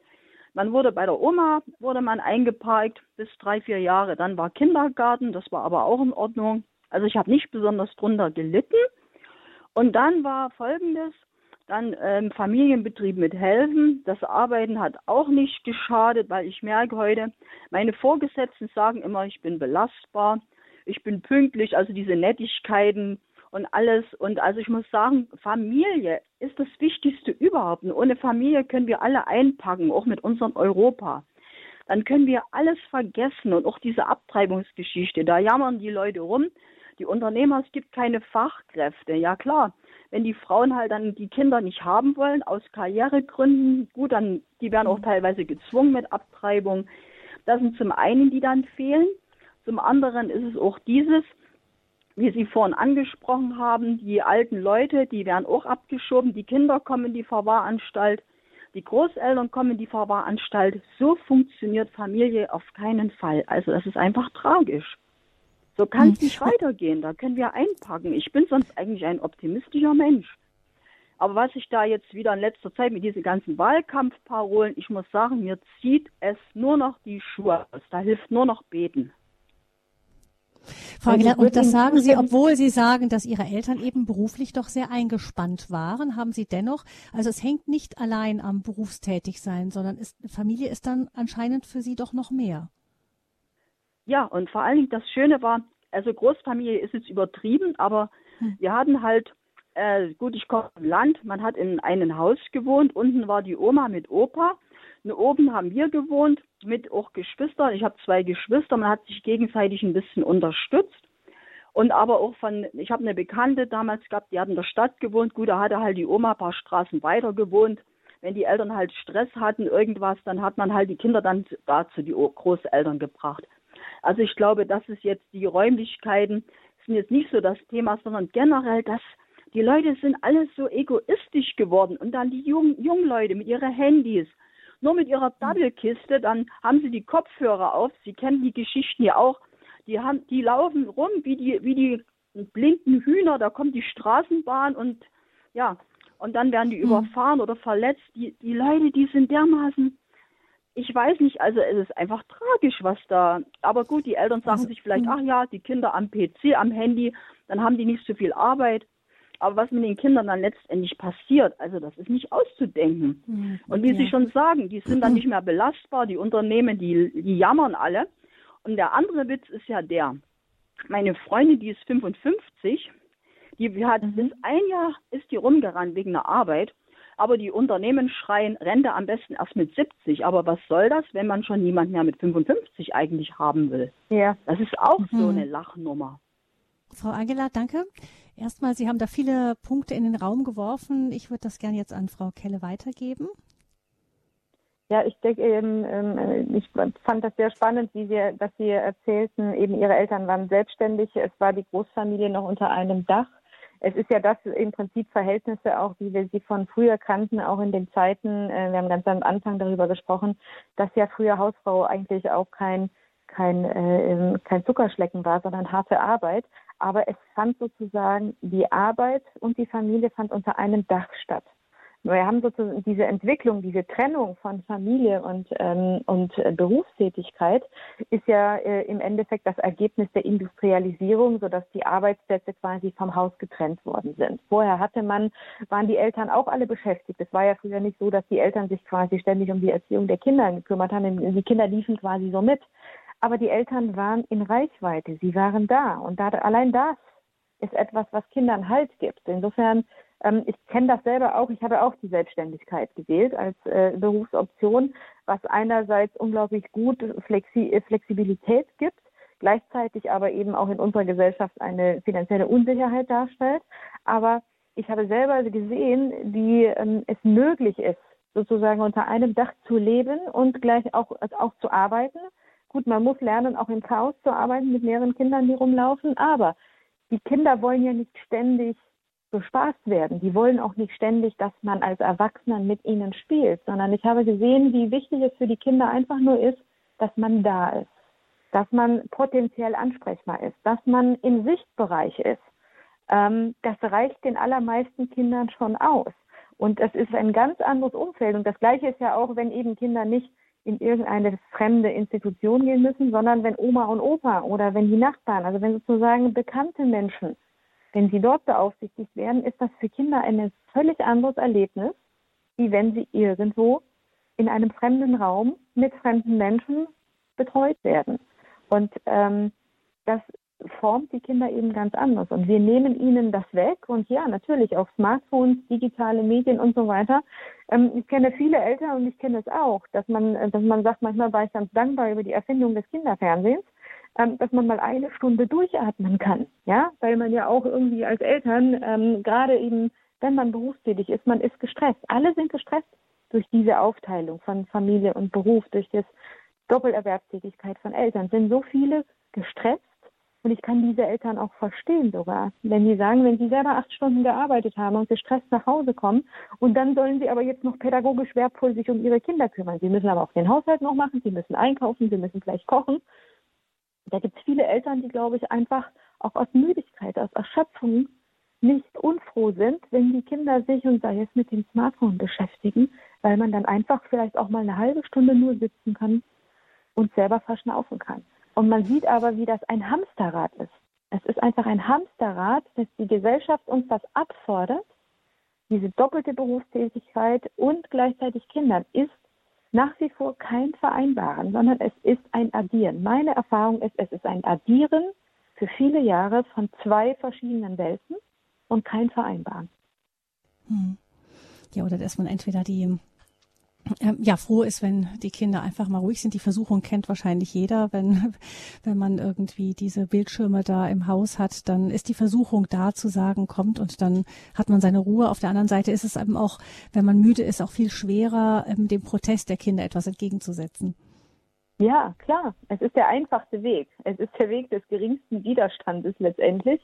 man wurde bei der Oma, wurde man eingeparkt bis drei, vier Jahre. Dann war Kindergarten, das war aber auch in Ordnung. Also ich habe nicht besonders drunter gelitten. Und dann war Folgendes, dann ähm, Familienbetrieb mit Helfen. Das Arbeiten hat auch nicht geschadet, weil ich merke heute, meine Vorgesetzten sagen immer, ich bin belastbar, ich bin pünktlich, also diese Nettigkeiten und alles. Und also ich muss sagen, Familie ist das Wichtigste überhaupt. Und ohne Familie können wir alle einpacken, auch mit unserem Europa. Dann können wir alles vergessen und auch diese Abtreibungsgeschichte. Da jammern die Leute rum. Die Unternehmer, es gibt keine Fachkräfte. Ja klar, wenn die Frauen halt dann die Kinder nicht haben wollen, aus Karrieregründen, gut, dann, die werden auch mhm. teilweise gezwungen mit Abtreibung. Das sind zum einen, die dann fehlen. Zum anderen ist es auch dieses, wie Sie vorhin angesprochen haben, die alten Leute, die werden auch abgeschoben, die Kinder kommen in die Verwahranstalt, die Großeltern kommen in die Verwahranstalt. So funktioniert Familie auf keinen Fall. Also das ist einfach tragisch. So kann es hm. nicht weitergehen. Da können wir einpacken. Ich bin sonst eigentlich ein optimistischer Mensch. Aber was ich da jetzt wieder in letzter Zeit mit diesen ganzen Wahlkampfparolen, ich muss sagen, mir zieht es nur noch die Schuhe aus. Da hilft nur noch beten. Frau Aguilar, und das sagen Sie, obwohl Sie sagen, dass Ihre Eltern eben beruflich doch sehr eingespannt waren, haben Sie dennoch, also es hängt nicht allein am Berufstätigsein, sondern ist, Familie ist dann anscheinend für Sie doch noch mehr. Ja, und vor allen Dingen das Schöne war, also Großfamilie ist jetzt übertrieben, aber hm. wir hatten halt, äh, gut, ich komme vom Land, man hat in einem Haus gewohnt, unten war die Oma mit Opa, und oben haben wir gewohnt mit auch Geschwistern. Ich habe zwei Geschwister, man hat sich gegenseitig ein bisschen unterstützt. Und aber auch von, ich habe eine Bekannte damals gehabt, die hat in der Stadt gewohnt. Gut, da hatte halt die Oma ein paar Straßen weiter gewohnt. Wenn die Eltern halt Stress hatten, irgendwas, dann hat man halt die Kinder dann dazu die Großeltern gebracht. Also ich glaube, das ist jetzt die Räumlichkeiten, sind jetzt nicht so das Thema, sondern generell, dass die Leute sind alle so egoistisch geworden und dann die jungen, Leute mit ihren Handys, nur mit ihrer Double-Kiste, dann haben sie die Kopfhörer auf, sie kennen die Geschichten ja auch, die haben, die laufen rum wie die, wie die blinden Hühner, da kommt die Straßenbahn und ja, und dann werden die mhm. überfahren oder verletzt. Die, die Leute, die sind dermaßen ich weiß nicht, also es ist einfach tragisch, was da. Aber gut, die Eltern sagen also, sich vielleicht, hm. ach ja, die Kinder am PC, am Handy, dann haben die nicht so viel Arbeit. Aber was mit den Kindern dann letztendlich passiert, also das ist nicht auszudenken. Mhm, Und wie Sie schon sagen, die sind dann nicht mehr belastbar, die Unternehmen, die, die jammern alle. Und der andere Witz ist ja der, meine Freundin, die ist 55, die hat mhm. bis ein Jahr ist die rumgerannt wegen der Arbeit aber die Unternehmen schreien Rente am besten erst mit 70. Aber was soll das, wenn man schon niemand mehr mit 55 eigentlich haben will? Ja. Das ist auch mhm. so eine Lachnummer. Frau Angela, danke. Erstmal, Sie haben da viele Punkte in den Raum geworfen. Ich würde das gerne jetzt an Frau Kelle weitergeben. Ja, ich denke eben, ähm, ich fand das sehr spannend, wie Sie, dass Sie erzählten, eben Ihre Eltern waren selbstständig, es war die Großfamilie noch unter einem Dach es ist ja das im Prinzip Verhältnisse auch, wie wir sie von früher kannten, auch in den Zeiten, äh, wir haben ganz am Anfang darüber gesprochen, dass ja früher Hausfrau eigentlich auch kein, kein, äh, kein Zuckerschlecken war, sondern harte Arbeit. Aber es fand sozusagen die Arbeit und die Familie fand unter einem Dach statt. Wir haben sozusagen diese Entwicklung, diese Trennung von Familie und, ähm, und äh, Berufstätigkeit ist ja äh, im Endeffekt das Ergebnis der Industrialisierung, sodass die Arbeitsplätze quasi vom Haus getrennt worden sind. Vorher hatte man, waren die Eltern auch alle beschäftigt. Es war ja früher nicht so, dass die Eltern sich quasi ständig um die Erziehung der Kinder gekümmert haben. Die Kinder liefen quasi so mit. Aber die Eltern waren in Reichweite. Sie waren da. Und da, allein das ist etwas, was Kindern Halt gibt. Insofern ähm, ich kenne das selber auch. Ich habe auch die Selbstständigkeit gewählt als äh, Berufsoption, was einerseits unglaublich gut Flexi Flexibilität gibt, gleichzeitig aber eben auch in unserer Gesellschaft eine finanzielle Unsicherheit darstellt. Aber ich habe selber gesehen, wie ähm, es möglich ist, sozusagen unter einem Dach zu leben und gleich auch, auch zu arbeiten. Gut, man muss lernen, auch im Chaos zu arbeiten mit mehreren Kindern, die rumlaufen, aber die Kinder wollen ja nicht ständig bespaßt werden. Die wollen auch nicht ständig, dass man als Erwachsener mit ihnen spielt, sondern ich habe gesehen, wie wichtig es für die Kinder einfach nur ist, dass man da ist, dass man potenziell ansprechbar ist, dass man im Sichtbereich ist. Ähm, das reicht den allermeisten Kindern schon aus. Und das ist ein ganz anderes Umfeld. Und das Gleiche ist ja auch, wenn eben Kinder nicht in irgendeine fremde Institution gehen müssen, sondern wenn Oma und Opa oder wenn die Nachbarn, also wenn sozusagen bekannte Menschen, wenn sie dort beaufsichtigt werden, ist das für Kinder ein völlig anderes Erlebnis, wie wenn sie irgendwo in einem fremden Raum mit fremden Menschen betreut werden. Und ähm, das formt die Kinder eben ganz anders. Und wir nehmen ihnen das weg. Und ja, natürlich auch Smartphones, digitale Medien und so weiter. Ähm, ich kenne viele Eltern und ich kenne es auch, dass man, äh, dass man sagt, manchmal war ich ganz dankbar über die Erfindung des Kinderfernsehens, ähm, dass man mal eine Stunde durchatmen kann. Ja, weil man ja auch irgendwie als Eltern, ähm, gerade eben, wenn man berufstätig ist, man ist gestresst. Alle sind gestresst durch diese Aufteilung von Familie und Beruf, durch das Doppelerwerbstätigkeit von Eltern. Sind so viele gestresst und ich kann diese Eltern auch verstehen sogar, wenn sie sagen, wenn sie selber acht Stunden gearbeitet haben und gestresst nach Hause kommen und dann sollen sie aber jetzt noch pädagogisch wertvoll sich um ihre Kinder kümmern. Sie müssen aber auch den Haushalt noch machen, sie müssen einkaufen, sie müssen gleich kochen. Da gibt es viele Eltern, die, glaube ich, einfach auch aus Müdigkeit, aus Erschöpfung nicht unfroh sind, wenn die Kinder sich und sei es mit dem Smartphone beschäftigen, weil man dann einfach vielleicht auch mal eine halbe Stunde nur sitzen kann und selber verschnaufen kann. Und man sieht aber, wie das ein Hamsterrad ist. Es ist einfach ein Hamsterrad, dass die Gesellschaft uns das abfordert. Diese doppelte Berufstätigkeit und gleichzeitig Kindern ist nach wie vor kein Vereinbaren, sondern es ist ein Addieren. Meine Erfahrung ist, es ist ein Addieren für viele Jahre von zwei verschiedenen Welten und kein Vereinbaren. Hm. Ja, oder dass man entweder die ja, froh ist, wenn die Kinder einfach mal ruhig sind. Die Versuchung kennt wahrscheinlich jeder, wenn, *laughs* wenn man irgendwie diese Bildschirme da im Haus hat, dann ist die Versuchung da zu sagen, kommt und dann hat man seine Ruhe. Auf der anderen Seite ist es eben auch, wenn man müde ist, auch viel schwerer, ähm, dem Protest der Kinder etwas entgegenzusetzen. Ja, klar. Es ist der einfachste Weg. Es ist der Weg des geringsten Widerstandes letztendlich.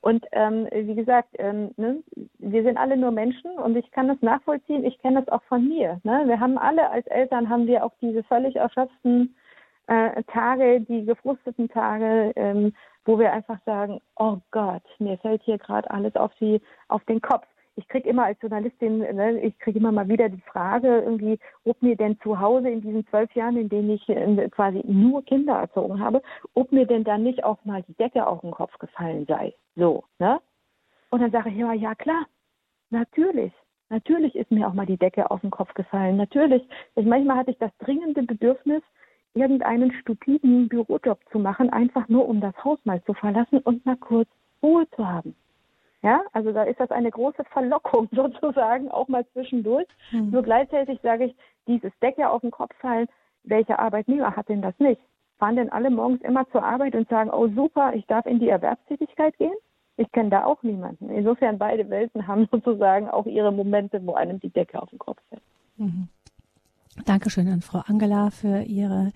Und ähm, wie gesagt, ähm, ne, wir sind alle nur Menschen und ich kann das nachvollziehen. Ich kenne das auch von mir. Ne? Wir haben alle als Eltern haben wir auch diese völlig erschöpften äh, Tage, die gefrusteten Tage, ähm, wo wir einfach sagen, oh Gott, mir fällt hier gerade alles auf die auf den Kopf ich kriege immer als Journalistin, ne, ich kriege immer mal wieder die Frage irgendwie, ob mir denn zu Hause in diesen zwölf Jahren, in denen ich äh, quasi nur Kinder erzogen habe, ob mir denn dann nicht auch mal die Decke auf den Kopf gefallen sei. So, ne? Und dann sage ich immer, ja klar, natürlich. Natürlich ist mir auch mal die Decke auf den Kopf gefallen. Natürlich. Ich, manchmal hatte ich das dringende Bedürfnis, irgendeinen stupiden Bürojob zu machen, einfach nur um das Haus mal zu verlassen und mal kurz Ruhe zu haben. Ja, also da ist das eine große Verlockung *laughs* sozusagen, auch mal zwischendurch. Mhm. Nur gleichzeitig sage ich, dieses Decke auf den Kopf fallen, welcher Arbeitnehmer hat denn das nicht? Fahren denn alle morgens immer zur Arbeit und sagen, oh super, ich darf in die Erwerbstätigkeit gehen? Ich kenne da auch niemanden. Insofern beide Welten *laughs* haben sozusagen auch ihre Momente, wo einem die Decke auf den Kopf fällt. Mhm. Dankeschön an Frau Angela für ihre,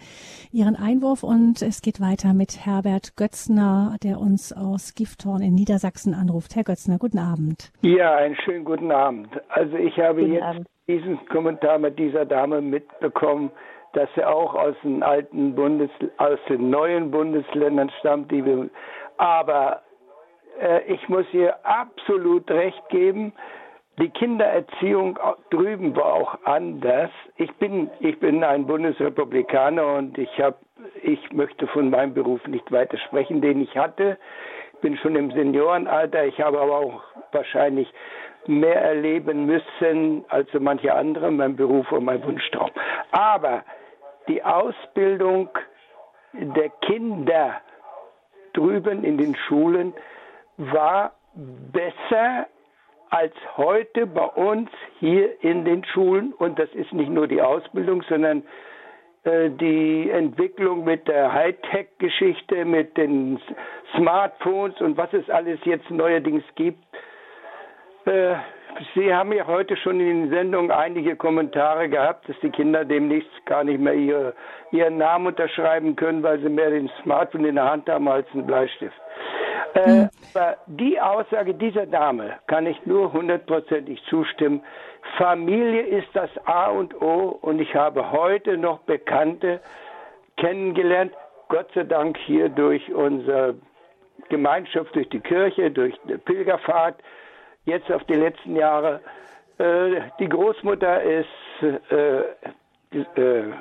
Ihren Einwurf und es geht weiter mit Herbert Götzner, der uns aus Gifthorn in Niedersachsen anruft. Herr Götzner, guten Abend. Ja, einen schönen guten Abend. Also ich habe guten jetzt Abend. diesen Kommentar mit dieser Dame mitbekommen, dass sie auch aus den alten Bundes, aus den neuen Bundesländern stammt, die wir, aber äh, ich muss ihr absolut recht geben, die Kindererziehung drüben war auch anders. Ich bin, ich bin ein Bundesrepublikaner und ich habe, ich möchte von meinem Beruf nicht weiter sprechen, den ich hatte. Ich bin schon im Seniorenalter. Ich habe aber auch wahrscheinlich mehr erleben müssen als so manche andere, mein Beruf und mein Wunschtraum. Aber die Ausbildung der Kinder drüben in den Schulen war besser als heute bei uns hier in den Schulen. Und das ist nicht nur die Ausbildung, sondern äh, die Entwicklung mit der Hightech-Geschichte, mit den Smartphones und was es alles jetzt neuerdings gibt. Äh, Sie haben ja heute schon in den Sendungen einige Kommentare gehabt, dass die Kinder demnächst gar nicht mehr ihre, ihren Namen unterschreiben können, weil sie mehr den Smartphone in der Hand haben als einen Bleistift. Äh, mhm. Aber die Aussage dieser Dame kann ich nur hundertprozentig zustimmen. Familie ist das A und O und ich habe heute noch Bekannte kennengelernt, Gott sei Dank hier durch unsere Gemeinschaft, durch die Kirche, durch die Pilgerfahrt, jetzt auf die letzten Jahre. Äh, die Großmutter ist äh, äh,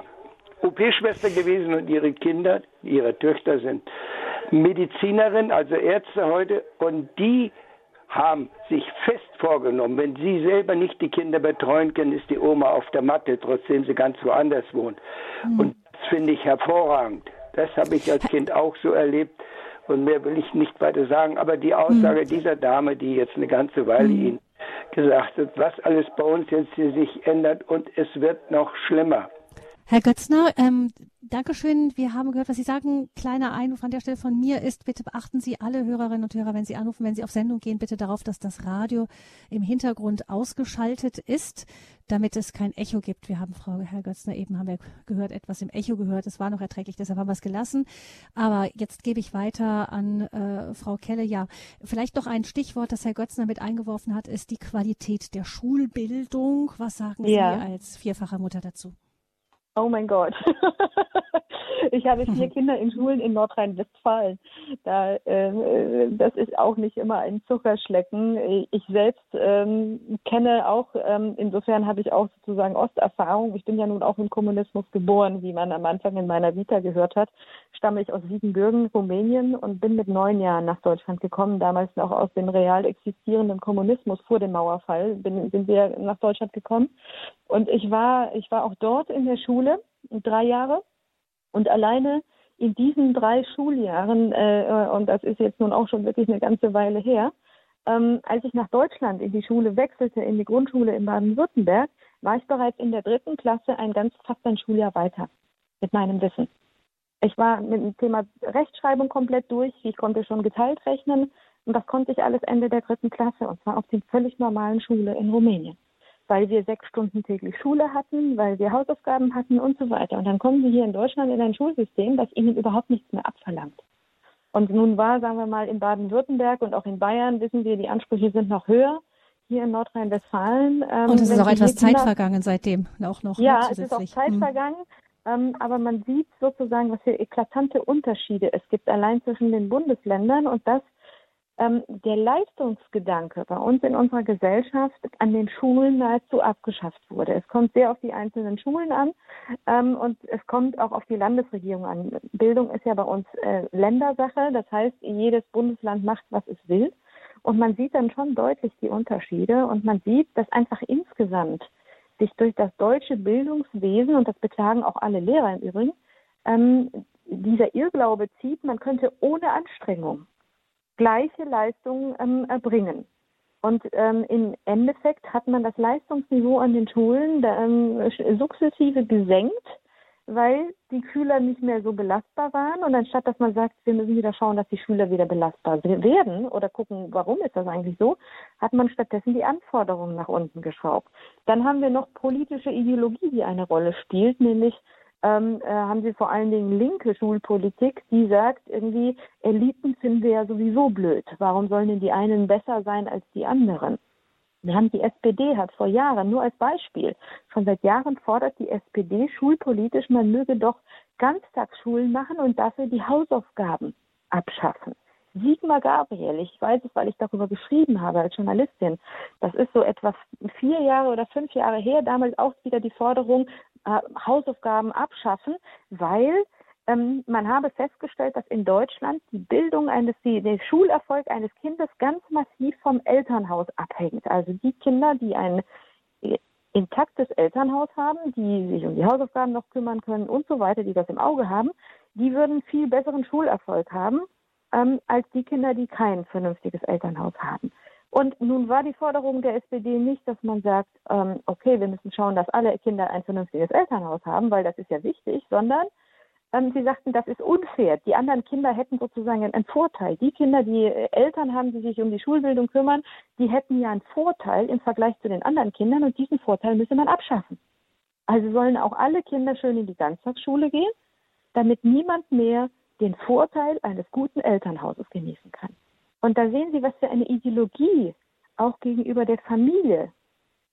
OP-Schwester gewesen und ihre Kinder, ihre Töchter sind Medizinerin, also Ärzte heute, und die haben sich fest vorgenommen, wenn sie selber nicht die Kinder betreuen können, ist die Oma auf der Matte, trotzdem sie ganz woanders wohnt. Mhm. Und das finde ich hervorragend. Das habe ich als Kind auch so erlebt. Und mehr will ich nicht weiter sagen. Aber die Aussage mhm. dieser Dame, die jetzt eine ganze Weile mhm. Ihnen gesagt hat, was alles bei uns jetzt hier sich ändert und es wird noch schlimmer. Herr Götzner, ähm, Dankeschön. Wir haben gehört, was Sie sagen. Kleiner Einruf an der Stelle von mir ist, bitte beachten Sie alle Hörerinnen und Hörer, wenn Sie anrufen, wenn Sie auf Sendung gehen, bitte darauf, dass das Radio im Hintergrund ausgeschaltet ist, damit es kein Echo gibt. Wir haben Frau Herr Götzner eben, haben wir gehört, etwas im Echo gehört. Es war noch erträglich, deshalb haben wir es gelassen. Aber jetzt gebe ich weiter an äh, Frau Kelle. Ja, vielleicht noch ein Stichwort, das Herr Götzner mit eingeworfen hat, ist die Qualität der Schulbildung. Was sagen ja. Sie als vierfache Mutter dazu? Oh mein Gott. *laughs* ich habe vier Kinder in Schulen in Nordrhein-Westfalen. Da, äh, das ist auch nicht immer ein Zuckerschlecken. Ich selbst ähm, kenne auch, ähm, insofern habe ich auch sozusagen Osterfahrung. Ich bin ja nun auch im Kommunismus geboren, wie man am Anfang in meiner Vita gehört hat. Stamme ich aus Siebenbürgen, Rumänien und bin mit neun Jahren nach Deutschland gekommen. Damals noch aus dem real existierenden Kommunismus vor dem Mauerfall bin, sind wir nach Deutschland gekommen. Und ich war, ich war auch dort in der Schule Schule, drei Jahre. Und alleine in diesen drei Schuljahren, äh, und das ist jetzt nun auch schon wirklich eine ganze Weile her, ähm, als ich nach Deutschland in die Schule wechselte, in die Grundschule in Baden-Württemberg, war ich bereits in der dritten Klasse ein ganz fast ein Schuljahr weiter mit meinem Wissen. Ich war mit dem Thema Rechtschreibung komplett durch. Ich konnte schon geteilt rechnen. Und das konnte ich alles Ende der dritten Klasse und zwar auf der völlig normalen Schule in Rumänien weil wir sechs Stunden täglich Schule hatten, weil wir Hausaufgaben hatten und so weiter. Und dann kommen sie hier in Deutschland in ein Schulsystem, das ihnen überhaupt nichts mehr abverlangt. Und nun war, sagen wir mal, in Baden-Württemberg und auch in Bayern, wissen wir, die Ansprüche sind noch höher. Hier in Nordrhein-Westfalen. Ähm, und es ist auch etwas Zeit Kinder, vergangen seitdem, auch noch. Ja, es ist auch Zeit hm. vergangen. Ähm, aber man sieht sozusagen, was für eklatante Unterschiede es gibt allein zwischen den Bundesländern und das ähm, der Leistungsgedanke bei uns in unserer Gesellschaft an den Schulen nahezu abgeschafft wurde. Es kommt sehr auf die einzelnen Schulen an ähm, und es kommt auch auf die Landesregierung an. Bildung ist ja bei uns äh, Ländersache, das heißt, jedes Bundesland macht, was es will. Und man sieht dann schon deutlich die Unterschiede und man sieht, dass einfach insgesamt sich durch das deutsche Bildungswesen, und das beklagen auch alle Lehrer im Übrigen, ähm, dieser Irrglaube zieht, man könnte ohne Anstrengung gleiche Leistungen ähm, erbringen. Und ähm, im Endeffekt hat man das Leistungsniveau an den Schulen ähm, sukzessive gesenkt, weil die Schüler nicht mehr so belastbar waren. Und anstatt dass man sagt, wir müssen wieder schauen, dass die Schüler wieder belastbar werden oder gucken, warum ist das eigentlich so, hat man stattdessen die Anforderungen nach unten geschraubt. Dann haben wir noch politische Ideologie, die eine Rolle spielt, nämlich ähm, äh, haben sie vor allen Dingen linke Schulpolitik, die sagt, irgendwie Eliten finden wir ja sowieso blöd. Warum sollen denn die einen besser sein als die anderen? Wir haben die SPD hat vor Jahren, nur als Beispiel, schon seit Jahren fordert die SPD schulpolitisch, man möge doch Ganztagsschulen machen und dafür die Hausaufgaben abschaffen. Sigmar Gabriel, ich weiß es, weil ich darüber geschrieben habe als Journalistin. Das ist so etwas vier Jahre oder fünf Jahre her, damals auch wieder die Forderung, Hausaufgaben abschaffen, weil ähm, man habe festgestellt, dass in Deutschland die Bildung eines, die, der Schulerfolg eines Kindes ganz massiv vom Elternhaus abhängt. Also die Kinder, die ein äh, intaktes Elternhaus haben, die sich um die Hausaufgaben noch kümmern können und so weiter, die das im Auge haben, die würden viel besseren Schulerfolg haben ähm, als die Kinder, die kein vernünftiges Elternhaus haben. Und nun war die Forderung der SPD nicht, dass man sagt, ähm, okay, wir müssen schauen, dass alle Kinder ein vernünftiges Elternhaus haben, weil das ist ja wichtig, sondern ähm, sie sagten, das ist unfair. Die anderen Kinder hätten sozusagen einen Vorteil. Die Kinder, die äh, Eltern haben, die sich um die Schulbildung kümmern, die hätten ja einen Vorteil im Vergleich zu den anderen Kindern und diesen Vorteil müsse man abschaffen. Also sollen auch alle Kinder schön in die Ganztagsschule gehen, damit niemand mehr den Vorteil eines guten Elternhauses genießen kann. Und da sehen Sie, was für eine Ideologie auch gegenüber der Familie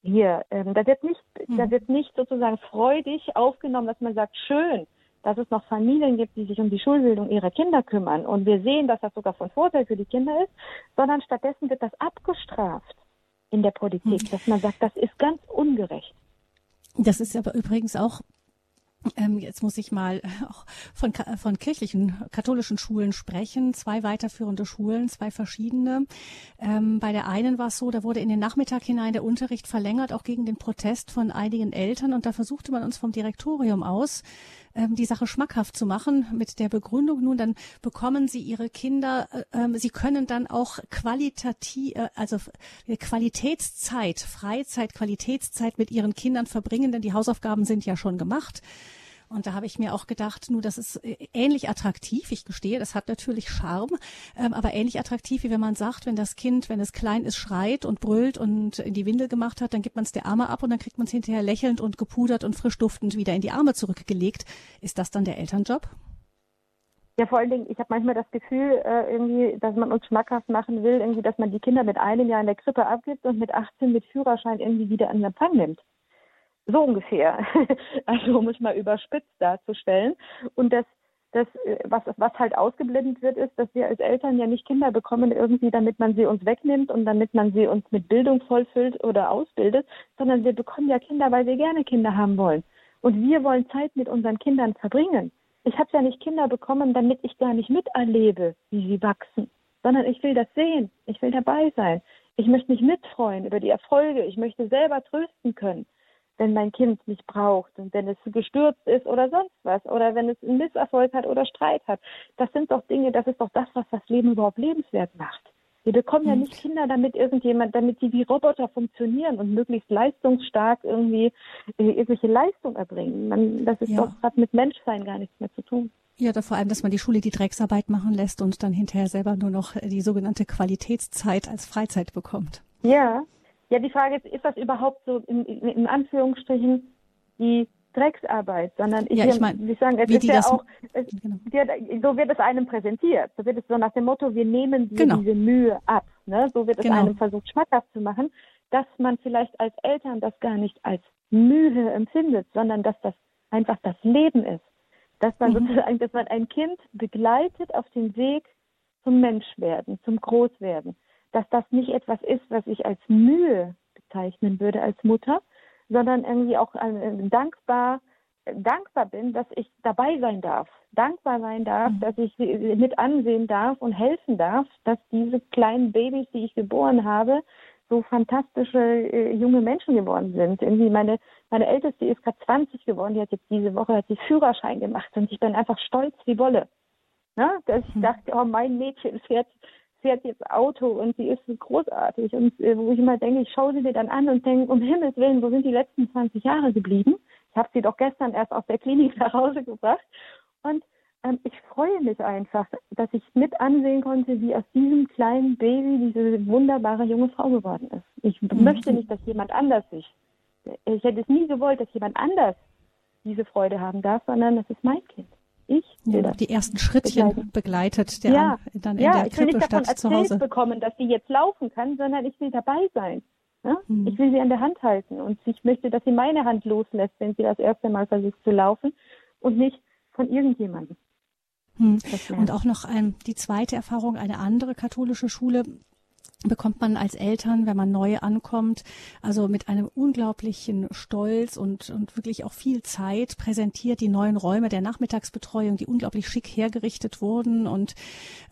hier, ähm, da wird nicht, mhm. da wird nicht sozusagen freudig aufgenommen, dass man sagt, schön, dass es noch Familien gibt, die sich um die Schulbildung ihrer Kinder kümmern. Und wir sehen, dass das sogar von Vorteil für die Kinder ist, sondern stattdessen wird das abgestraft in der Politik, mhm. dass man sagt, das ist ganz ungerecht. Das ist aber übrigens auch jetzt muss ich mal äh, auch von, von kirchlichen, katholischen Schulen sprechen. Zwei weiterführende Schulen, zwei verschiedene. Ähm, bei der einen war es so, da wurde in den Nachmittag hinein der Unterricht verlängert, auch gegen den Protest von einigen Eltern. Und da versuchte man uns vom Direktorium aus, ähm, die Sache schmackhaft zu machen mit der Begründung, nun dann bekommen sie ihre Kinder, äh, ähm, sie können dann auch qualitativ, äh, also Qualitätszeit, Freizeit, Qualitätszeit mit ihren Kindern verbringen, denn die Hausaufgaben sind ja schon gemacht. Und da habe ich mir auch gedacht, nur das ist äh, ähnlich attraktiv, ich gestehe, das hat natürlich Charme, ähm, aber ähnlich attraktiv, wie wenn man sagt, wenn das Kind, wenn es klein ist, schreit und brüllt und in die Windel gemacht hat, dann gibt man es der Arme ab und dann kriegt man es hinterher lächelnd und gepudert und frisch duftend wieder in die Arme zurückgelegt. Ist das dann der Elternjob? Ja, vor allen Dingen, ich habe manchmal das Gefühl, äh, irgendwie, dass man uns schmackhaft machen will, irgendwie, dass man die Kinder mit einem Jahr in der Krippe abgibt und mit 18 mit Führerschein irgendwie wieder an Empfang nimmt. So ungefähr. *laughs* Also um es mal überspitzt darzustellen. Und das, das, was, was halt ausgeblendet wird, ist, dass wir als Eltern ja nicht Kinder bekommen, irgendwie, damit man sie uns wegnimmt und damit man sie uns mit Bildung vollfüllt oder ausbildet, sondern wir bekommen ja Kinder, weil wir gerne Kinder haben wollen. Und wir wollen Zeit mit unseren Kindern verbringen. Ich habe ja nicht Kinder bekommen, damit ich gar nicht miterlebe, wie sie wachsen, sondern ich will das sehen. Ich will dabei sein. Ich möchte mich mitfreuen über die Erfolge. Ich möchte selber trösten können wenn mein Kind mich braucht und wenn es gestürzt ist oder sonst was oder wenn es einen Misserfolg hat oder Streit hat. Das sind doch Dinge, das ist doch das, was das Leben überhaupt lebenswert macht. Wir bekommen ja hm. nicht Kinder, damit irgendjemand, damit sie wie Roboter funktionieren und möglichst leistungsstark irgendwie äh, irgendwelche Leistung erbringen. Man, das ist ja. doch hat mit Menschsein gar nichts mehr zu tun. Ja, da vor allem, dass man die Schule die Drecksarbeit machen lässt und dann hinterher selber nur noch die sogenannte Qualitätszeit als Freizeit bekommt. Ja, ja, die Frage ist, ist das überhaupt so in, in, Anführungsstrichen die Drecksarbeit, sondern ich, ja, ich mein, wie sagen, es ist ja auch, es, genau. so wird es einem präsentiert. So wird es so nach dem Motto, wir nehmen dir genau. diese Mühe ab. Ne? So wird es genau. einem versucht, schmackhaft zu machen, dass man vielleicht als Eltern das gar nicht als Mühe empfindet, sondern dass das einfach das Leben ist. Dass man mhm. sozusagen, dass man ein Kind begleitet auf dem Weg zum Menschwerden, zum Großwerden dass das nicht etwas ist, was ich als Mühe bezeichnen würde als Mutter, sondern irgendwie auch dankbar, dankbar bin, dass ich dabei sein darf, dankbar sein darf, mhm. dass ich mit ansehen darf und helfen darf, dass diese kleinen Babys, die ich geboren habe, so fantastische äh, junge Menschen geworden sind. Irgendwie meine meine älteste ist gerade 20 geworden, die hat jetzt diese Woche hat sie Führerschein gemacht und ich bin einfach stolz wie Wolle. Ne? Dass ich mhm. dachte, oh mein Mädchen fährt fährt jetzt Auto und sie ist großartig. Und äh, wo ich immer denke, ich schaue sie mir dann an und denke, um Himmels Willen, wo sind die letzten 20 Jahre geblieben? Ich habe sie doch gestern erst aus der Klinik *laughs* nach Hause gebracht. Und ähm, ich freue mich einfach, dass ich mit ansehen konnte, wie aus diesem kleinen Baby diese wunderbare junge Frau geworden ist. Ich mhm. möchte nicht, dass jemand anders sich, ich hätte es nie gewollt, dass jemand anders diese Freude haben darf, sondern das ist mein Kind ich ja, die ersten Schrittchen begleitet, der ja, dann in ja, der Krippe statt zu Hause. bekommen, dass sie jetzt laufen kann, sondern ich will dabei sein. Ja? Hm. Ich will sie an der Hand halten und ich möchte, dass sie meine Hand loslässt, wenn sie das erste Mal versucht zu laufen und nicht von irgendjemandem. Hm. Und auch noch ähm, die zweite Erfahrung, eine andere katholische Schule, bekommt man als Eltern, wenn man neu ankommt, also mit einem unglaublichen Stolz und, und wirklich auch viel Zeit präsentiert die neuen Räume der Nachmittagsbetreuung, die unglaublich schick hergerichtet wurden und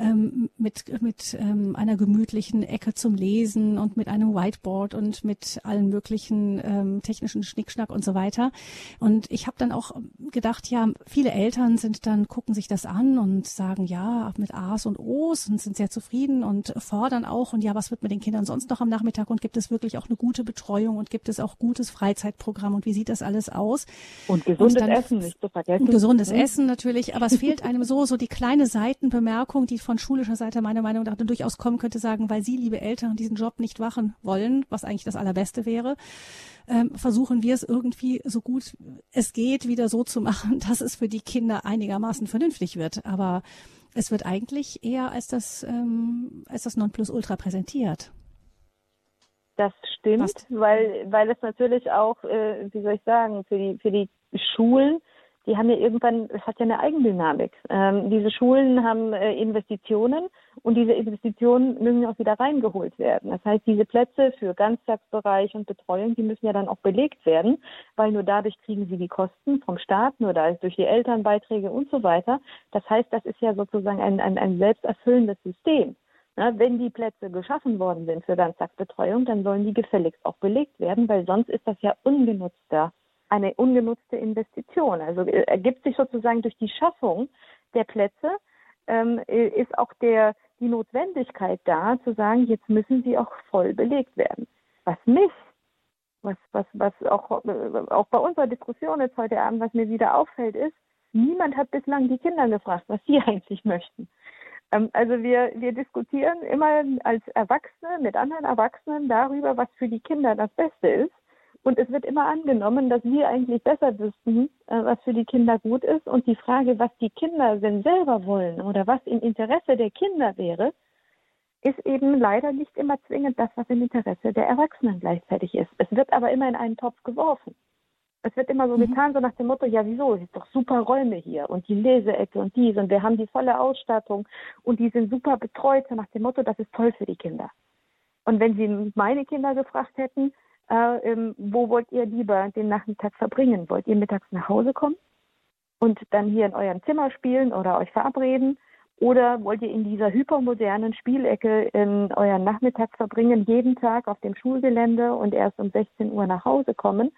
ähm, mit, mit ähm, einer gemütlichen Ecke zum Lesen und mit einem Whiteboard und mit allen möglichen ähm, technischen Schnickschnack und so weiter. Und ich habe dann auch gedacht, ja, viele Eltern sind dann, gucken sich das an und sagen, ja, mit A's und O's und sind sehr zufrieden und fordern auch und ja, was wird mit den Kindern sonst noch am Nachmittag und gibt es wirklich auch eine gute Betreuung und gibt es auch gutes Freizeitprogramm und wie sieht das alles aus? Und gesundes und dann, Essen nicht zu vergessen. Gesundes mhm. Essen natürlich, aber es fehlt einem so, so die kleine Seitenbemerkung, die von schulischer Seite meiner Meinung nach durchaus kommen könnte, sagen, weil Sie, liebe Eltern, diesen Job nicht machen wollen, was eigentlich das Allerbeste wäre, ähm, versuchen wir es irgendwie so gut es geht wieder so zu machen, *laughs* dass es für die Kinder einigermaßen vernünftig wird. Aber es wird eigentlich eher als das, ähm, als das Nonplusultra präsentiert. Das stimmt, weil, weil es natürlich auch, äh, wie soll ich sagen, für die, für die Schulen die haben ja irgendwann, es hat ja eine Eigendynamik. Ähm, diese Schulen haben äh, Investitionen und diese Investitionen müssen auch wieder reingeholt werden. Das heißt, diese Plätze für Ganztagsbereich und Betreuung, die müssen ja dann auch belegt werden, weil nur dadurch kriegen sie die Kosten vom Staat, nur dadurch durch die Elternbeiträge und so weiter. Das heißt, das ist ja sozusagen ein, ein, ein selbsterfüllendes System. Na, wenn die Plätze geschaffen worden sind für Ganztagsbetreuung, dann sollen die gefälligst auch belegt werden, weil sonst ist das ja ungenutzter eine ungenutzte Investition. Also äh, ergibt sich sozusagen durch die Schaffung der Plätze, ähm, äh, ist auch der, die Notwendigkeit da, zu sagen, jetzt müssen sie auch voll belegt werden. Was mich, was, was, was auch, auch bei unserer Diskussion jetzt heute Abend, was mir wieder auffällt, ist, niemand hat bislang die Kinder gefragt, was sie *laughs* eigentlich möchten. Ähm, also wir, wir diskutieren immer als Erwachsene mit anderen Erwachsenen darüber, was für die Kinder das Beste ist. Und es wird immer angenommen, dass wir eigentlich besser wüssten, äh, was für die Kinder gut ist. Und die Frage, was die Kinder denn selber wollen oder was im Interesse der Kinder wäre, ist eben leider nicht immer zwingend das, was im Interesse der Erwachsenen gleichzeitig ist. Es wird aber immer in einen Topf geworfen. Es wird immer so mhm. getan, so nach dem Motto, ja wieso, es ist doch super Räume hier und die Leseecke und dies und wir haben die volle Ausstattung und die sind super betreut, so nach dem Motto, das ist toll für die Kinder. Und wenn Sie meine Kinder gefragt hätten, äh, ähm, wo wollt ihr lieber den Nachmittag verbringen? Wollt ihr mittags nach Hause kommen und dann hier in eurem Zimmer spielen oder euch verabreden? Oder wollt ihr in dieser hypermodernen Spielecke in euren Nachmittag verbringen, jeden Tag auf dem Schulgelände und erst um 16 Uhr nach Hause kommen?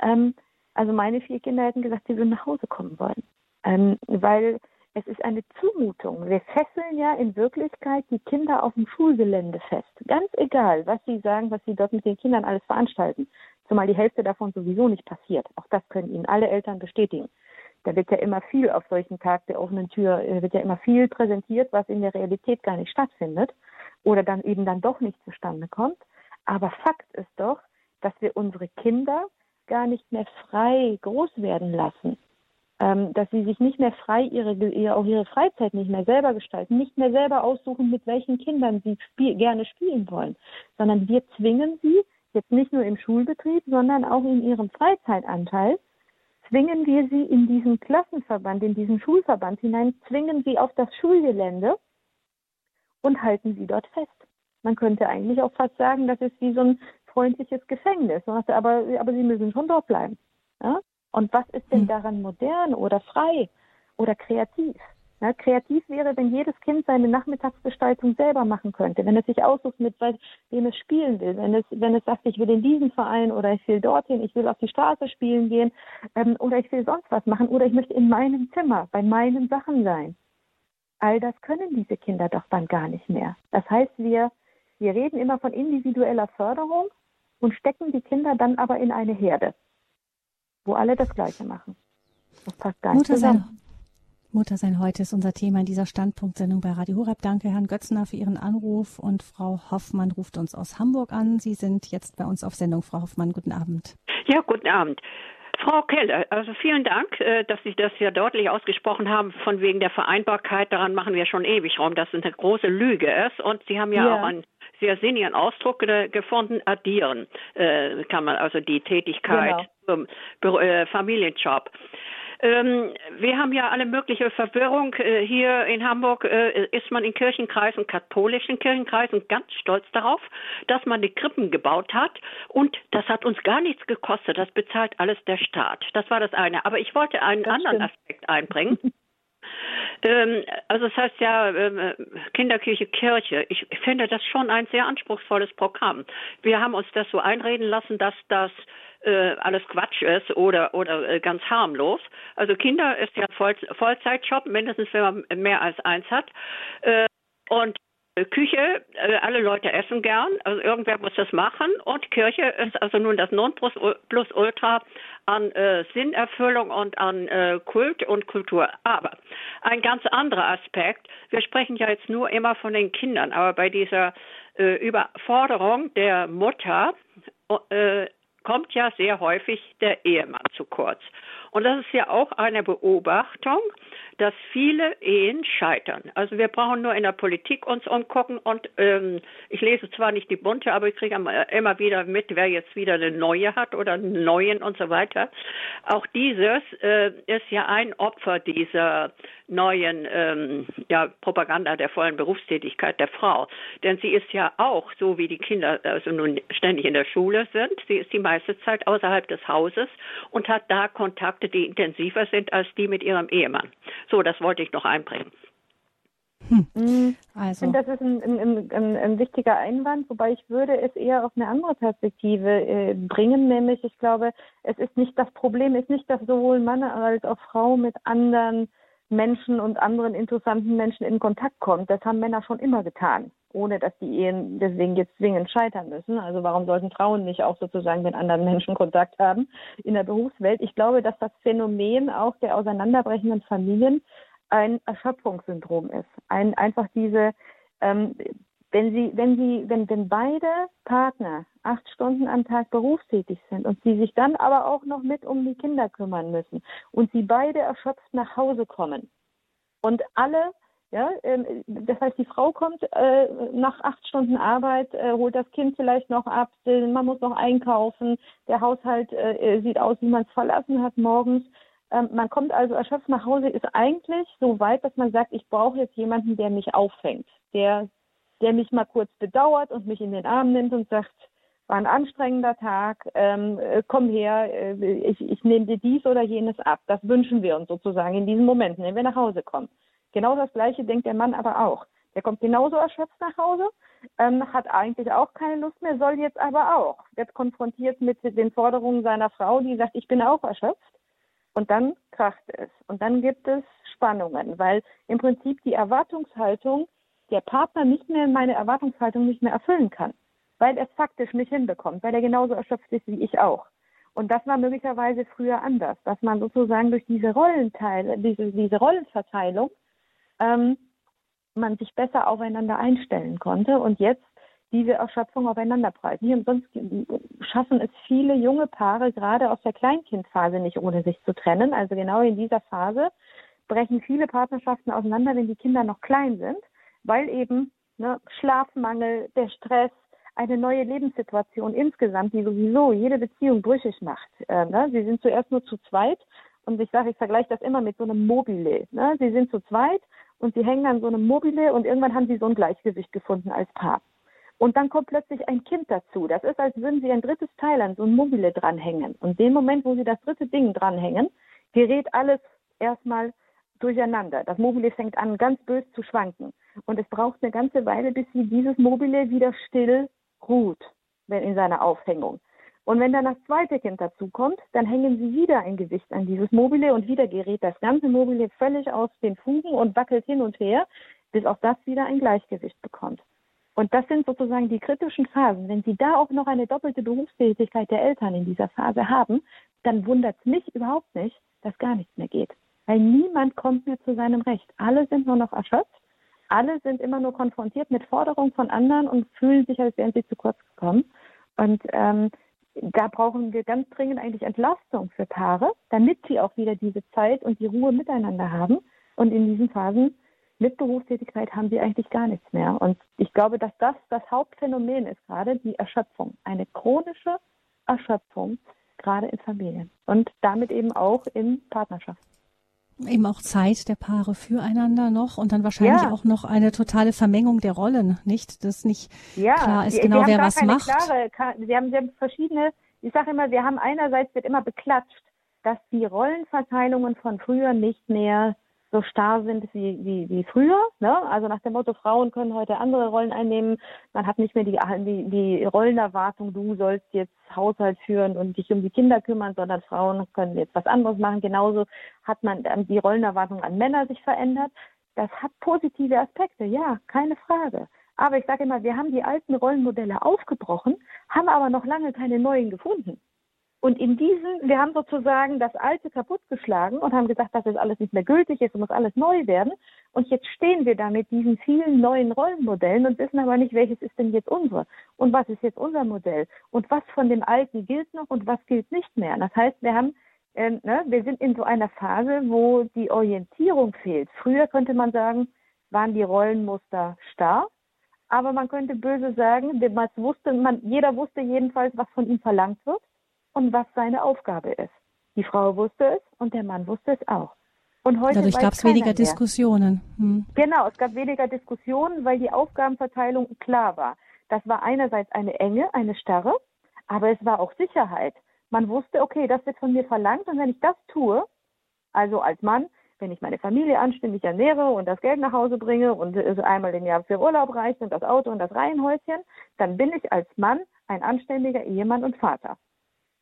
Ähm, also meine vier Kinder hätten gesagt, sie würden nach Hause kommen wollen. Ähm, weil es ist eine Zumutung. Wir fesseln ja in Wirklichkeit die Kinder auf dem Schulgelände fest. Ganz egal, was sie sagen, was sie dort mit den Kindern alles veranstalten. Zumal die Hälfte davon sowieso nicht passiert. Auch das können Ihnen alle Eltern bestätigen. Da wird ja immer viel auf solchen Tag der offenen Tür, äh, wird ja immer viel präsentiert, was in der Realität gar nicht stattfindet oder dann eben dann doch nicht zustande kommt. Aber Fakt ist doch, dass wir unsere Kinder gar nicht mehr frei groß werden lassen ähm, dass sie sich nicht mehr frei ihre, ihre, auch ihre Freizeit nicht mehr selber gestalten, nicht mehr selber aussuchen, mit welchen Kindern sie spiel, gerne spielen wollen, sondern wir zwingen sie jetzt nicht nur im Schulbetrieb, sondern auch in ihrem Freizeitanteil, zwingen wir sie in diesen Klassenverband, in diesen Schulverband hinein, zwingen sie auf das Schulgelände und halten sie dort fest. Man könnte eigentlich auch fast sagen, das ist wie so ein freundliches Gefängnis, aber, aber sie müssen schon dort bleiben. Ja? Und was ist denn hm. daran modern oder frei oder kreativ? Ja, kreativ wäre, wenn jedes Kind seine Nachmittagsgestaltung selber machen könnte, wenn es sich aussucht, mit wem es spielen will, wenn es, wenn es sagt, ich will in diesen Verein oder ich will dorthin, ich will auf die Straße spielen gehen ähm, oder ich will sonst was machen oder ich möchte in meinem Zimmer bei meinen Sachen sein. All das können diese Kinder doch dann gar nicht mehr. Das heißt, wir, wir reden immer von individueller Förderung und stecken die Kinder dann aber in eine Herde wo alle das Gleiche machen. Das passt gar nicht zusammen. Sein, Mutter sein heute ist unser Thema in dieser Standpunktsendung bei Radio Horeb. Danke Herrn Götzner für Ihren Anruf und Frau Hoffmann ruft uns aus Hamburg an. Sie sind jetzt bei uns auf Sendung. Frau Hoffmann, guten Abend. Ja, guten Abend. Frau Keller, also vielen Dank, äh, dass Sie das ja deutlich ausgesprochen haben, von wegen der Vereinbarkeit. Daran machen wir schon ewig rum, dass es eine große Lüge ist. Und Sie haben ja, ja. auch einen sehr sinnigen Ausdruck gefunden, addieren äh, kann man also die Tätigkeit genau. zum äh, Familienjob. Ähm, wir haben ja alle mögliche Verwirrung. Äh, hier in Hamburg äh, ist man in Kirchenkreisen, katholischen Kirchenkreisen, ganz stolz darauf, dass man die Krippen gebaut hat. Und das hat uns gar nichts gekostet. Das bezahlt alles der Staat. Das war das eine. Aber ich wollte einen das anderen stimmt. Aspekt einbringen. *laughs* Ähm, also es heißt ja ähm, Kinderkirche Kirche. Ich finde das schon ein sehr anspruchsvolles Programm. Wir haben uns das so einreden lassen, dass das äh, alles Quatsch ist oder oder äh, ganz harmlos. Also Kinder ist ja Voll Vollzeitjob, mindestens wenn man mehr als eins hat. Äh, und Küche, äh, alle Leute essen gern, also irgendwer muss das machen und Kirche ist also nun das Nonplusultra an äh, Sinnerfüllung und an äh, Kult und Kultur. Aber ein ganz anderer Aspekt, wir sprechen ja jetzt nur immer von den Kindern, aber bei dieser äh, Überforderung der Mutter äh, kommt ja sehr häufig der Ehemann zu kurz. Und das ist ja auch eine Beobachtung, dass viele Ehen scheitern. Also wir brauchen nur in der Politik uns umgucken und ähm, ich lese zwar nicht die bunte, aber ich kriege immer wieder mit, wer jetzt wieder eine neue hat oder einen neuen und so weiter. Auch dieses äh, ist ja ein Opfer dieser neuen ähm, ja, Propaganda der vollen Berufstätigkeit der Frau. Denn sie ist ja auch, so wie die Kinder also nun ständig in der Schule sind, sie ist die meiste Zeit außerhalb des Hauses und hat da Kontakte, die intensiver sind als die mit ihrem Ehemann. So, das wollte ich noch einbringen. Hm. Mhm. Also. Ich finde, das ist ein, ein, ein, ein, wichtiger Einwand, wobei ich würde es eher auf eine andere Perspektive äh, bringen, nämlich ich glaube, es ist nicht das Problem, ist nicht, dass sowohl Mann als auch Frau mit anderen Menschen und anderen interessanten Menschen in Kontakt kommt. Das haben Männer schon immer getan, ohne dass die Ehen deswegen jetzt zwingend scheitern müssen. Also warum sollten Frauen nicht auch sozusagen mit anderen Menschen Kontakt haben in der Berufswelt? Ich glaube, dass das Phänomen auch der auseinanderbrechenden Familien ein Erschöpfungssyndrom ist. Ein, einfach diese, ähm, wenn sie, wenn sie, wenn, wenn beide Partner acht Stunden am Tag berufstätig sind und sie sich dann aber auch noch mit um die Kinder kümmern müssen und sie beide erschöpft nach Hause kommen und alle ja, ähm, das heißt, die Frau kommt äh, nach acht Stunden Arbeit, äh, holt das Kind vielleicht noch ab, man muss noch einkaufen, der Haushalt äh, sieht aus, wie man es verlassen hat morgens. Ähm, man kommt also erschöpft nach Hause, ist eigentlich so weit, dass man sagt, ich brauche jetzt jemanden, der mich auffängt, der, der mich mal kurz bedauert und mich in den Arm nimmt und sagt, war ein anstrengender Tag, ähm, äh, komm her, äh, ich, ich nehme dir dies oder jenes ab. Das wünschen wir uns sozusagen in diesen Momenten, wenn wir nach Hause kommen. Genau das Gleiche denkt der Mann aber auch. Der kommt genauso erschöpft nach Hause, ähm, hat eigentlich auch keine Lust mehr, soll jetzt aber auch, wird konfrontiert mit den Forderungen seiner Frau, die sagt, ich bin auch erschöpft. Und dann kracht es. Und dann gibt es Spannungen, weil im Prinzip die Erwartungshaltung der Partner nicht mehr meine Erwartungshaltung nicht mehr erfüllen kann, weil er es faktisch nicht hinbekommt, weil er genauso erschöpft ist wie ich auch. Und das war möglicherweise früher anders, dass man sozusagen durch diese Rollenteile, diese, diese Rollenverteilung, ähm, man sich besser aufeinander einstellen konnte. Und jetzt diese Erschöpfung aufeinanderpreisen. Hier sonst schaffen es viele junge Paare gerade aus der Kleinkindphase nicht, ohne sich zu trennen. Also genau in dieser Phase brechen viele Partnerschaften auseinander, wenn die Kinder noch klein sind, weil eben ne, Schlafmangel, der Stress, eine neue Lebenssituation insgesamt, die sowieso jede Beziehung brüchig macht. Äh, ne? Sie sind zuerst nur zu zweit und ich sage, ich vergleiche das immer mit so einem Mobile. Ne? Sie sind zu zweit und sie hängen an so einem Mobile und irgendwann haben sie so ein Gleichgewicht gefunden als Paar. Und dann kommt plötzlich ein Kind dazu. Das ist, als würden Sie ein drittes Teil an so ein Mobile dranhängen. Und den Moment, wo Sie das dritte Ding dranhängen, gerät alles erstmal durcheinander. Das Mobile fängt an, ganz bös zu schwanken. Und es braucht eine ganze Weile, bis Sie dieses Mobile wieder still ruht, wenn in seiner Aufhängung. Und wenn dann das zweite Kind dazukommt, dann hängen Sie wieder ein Gewicht an dieses Mobile und wieder gerät das ganze Mobile völlig aus den Fugen und wackelt hin und her, bis auch das wieder ein Gleichgewicht bekommt. Und das sind sozusagen die kritischen Phasen. Wenn Sie da auch noch eine doppelte Berufstätigkeit der Eltern in dieser Phase haben, dann wundert es mich überhaupt nicht, dass gar nichts mehr geht. Weil niemand kommt mehr zu seinem Recht. Alle sind nur noch erschöpft. Alle sind immer nur konfrontiert mit Forderungen von anderen und fühlen sich, als wären sie zu kurz gekommen. Und ähm, da brauchen wir ganz dringend eigentlich Entlastung für Paare, damit sie auch wieder diese Zeit und die Ruhe miteinander haben. Und in diesen Phasen mit Berufstätigkeit haben sie eigentlich gar nichts mehr. Und ich glaube, dass das das Hauptphänomen ist gerade, die Erschöpfung. Eine chronische Erschöpfung, gerade in Familien und damit eben auch in Partnerschaften. Eben auch Zeit der Paare füreinander noch und dann wahrscheinlich ja. auch noch eine totale Vermengung der Rollen, nicht? Dass nicht ja, klar ist, genau wer was macht. Klare, sie, haben, sie haben verschiedene, ich sage immer, wir haben einerseits wird immer beklatscht, dass die Rollenverteilungen von früher nicht mehr so starr sind wie, wie, wie früher. Ne? Also nach dem Motto, Frauen können heute andere Rollen einnehmen. Man hat nicht mehr die, die, die Rollenerwartung, du sollst jetzt Haushalt führen und dich um die Kinder kümmern, sondern Frauen können jetzt was anderes machen. Genauso hat man die Rollenerwartung an Männer sich verändert. Das hat positive Aspekte, ja, keine Frage. Aber ich sage immer, wir haben die alten Rollenmodelle aufgebrochen, haben aber noch lange keine neuen gefunden. Und in diesen, wir haben sozusagen das Alte kaputtgeschlagen und haben gesagt, das alles nicht mehr gültig ist und muss alles neu werden. Und jetzt stehen wir da mit diesen vielen neuen Rollenmodellen und wissen aber nicht, welches ist denn jetzt unsere und was ist jetzt unser Modell und was von dem Alten gilt noch und was gilt nicht mehr. Das heißt, wir haben äh, ne, wir sind in so einer Phase, wo die Orientierung fehlt. Früher könnte man sagen, waren die Rollenmuster starr, aber man könnte böse sagen, wusste, man, jeder wusste jedenfalls, was von ihm verlangt wird und was seine Aufgabe ist. Die Frau wusste es und der Mann wusste es auch. Und heute Dadurch gab es weniger mehr. Diskussionen. Hm. Genau, es gab weniger Diskussionen, weil die Aufgabenverteilung klar war. Das war einerseits eine Enge, eine Starre, aber es war auch Sicherheit. Man wusste, okay, das wird von mir verlangt und wenn ich das tue, also als Mann, wenn ich meine Familie anständig ernähre und das Geld nach Hause bringe und es einmal im Jahr für Urlaub reicht und das Auto und das Reihenhäuschen, dann bin ich als Mann ein anständiger Ehemann und Vater.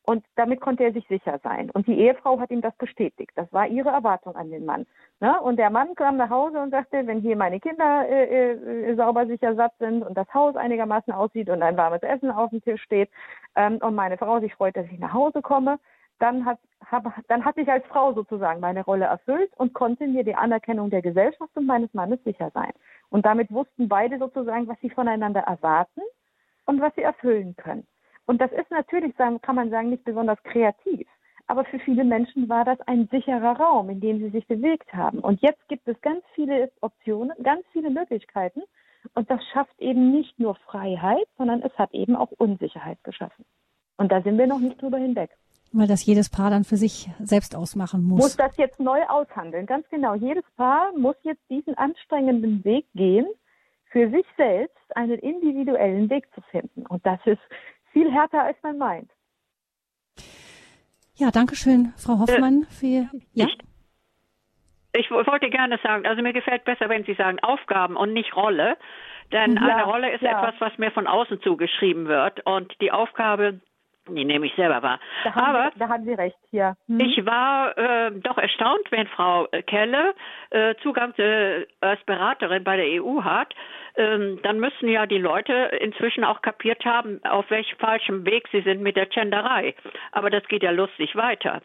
Und damit konnte er sich sicher sein. Und die Ehefrau hat ihm das bestätigt. Das war ihre Erwartung an den Mann. Ne? Und der Mann kam nach Hause und sagte, wenn hier meine Kinder äh, äh, sauber sicher satt sind und das Haus einigermaßen aussieht und ein warmes Essen auf dem Tisch steht ähm, und meine Frau sich freut, dass ich nach Hause komme, dann hat, hab, dann hatte ich als Frau sozusagen meine Rolle erfüllt und konnte mir die Anerkennung der Gesellschaft und meines Mannes sicher sein. Und damit wussten beide sozusagen, was sie voneinander erwarten und was sie erfüllen können. Und das ist natürlich, kann man sagen, nicht besonders kreativ. Aber für viele Menschen war das ein sicherer Raum, in dem sie sich bewegt haben. Und jetzt gibt es ganz viele Optionen, ganz viele Möglichkeiten. Und das schafft eben nicht nur Freiheit, sondern es hat eben auch Unsicherheit geschaffen. Und da sind wir noch nicht drüber hinweg. Weil das jedes Paar dann für sich selbst ausmachen muss. Muss das jetzt neu aushandeln, ganz genau. Jedes Paar muss jetzt diesen anstrengenden Weg gehen, für sich selbst einen individuellen Weg zu finden. Und das ist viel härter, als man meint. Ja, danke schön, Frau Hoffmann, äh, für ja. Ich, ich wollte gerne sagen, also mir gefällt besser, wenn Sie sagen Aufgaben und nicht Rolle. Denn ja, eine Rolle ist ja. etwas, was mir von außen zugeschrieben wird. Und die Aufgabe die nehme ich selber wahr. Da haben, Aber Sie, da haben Sie recht, ja. Hm. Ich war äh, doch erstaunt, wenn Frau Kelle äh, Zugang äh, als Beraterin bei der EU hat. Ähm, dann müssen ja die Leute inzwischen auch kapiert haben, auf welchem falschen Weg sie sind mit der Genderei. Aber das geht ja lustig weiter.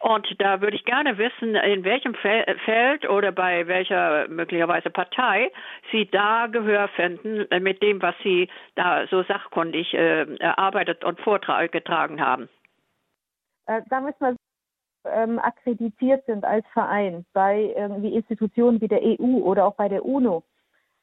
Und da würde ich gerne wissen, in welchem Feld oder bei welcher möglicherweise Partei Sie da Gehör finden äh, mit dem, was Sie da so sachkundig äh, erarbeitet und vorgetragen haben. Äh, sagen wir es mal ähm, akkreditiert sind als Verein bei irgendwie Institutionen wie der EU oder auch bei der UNO,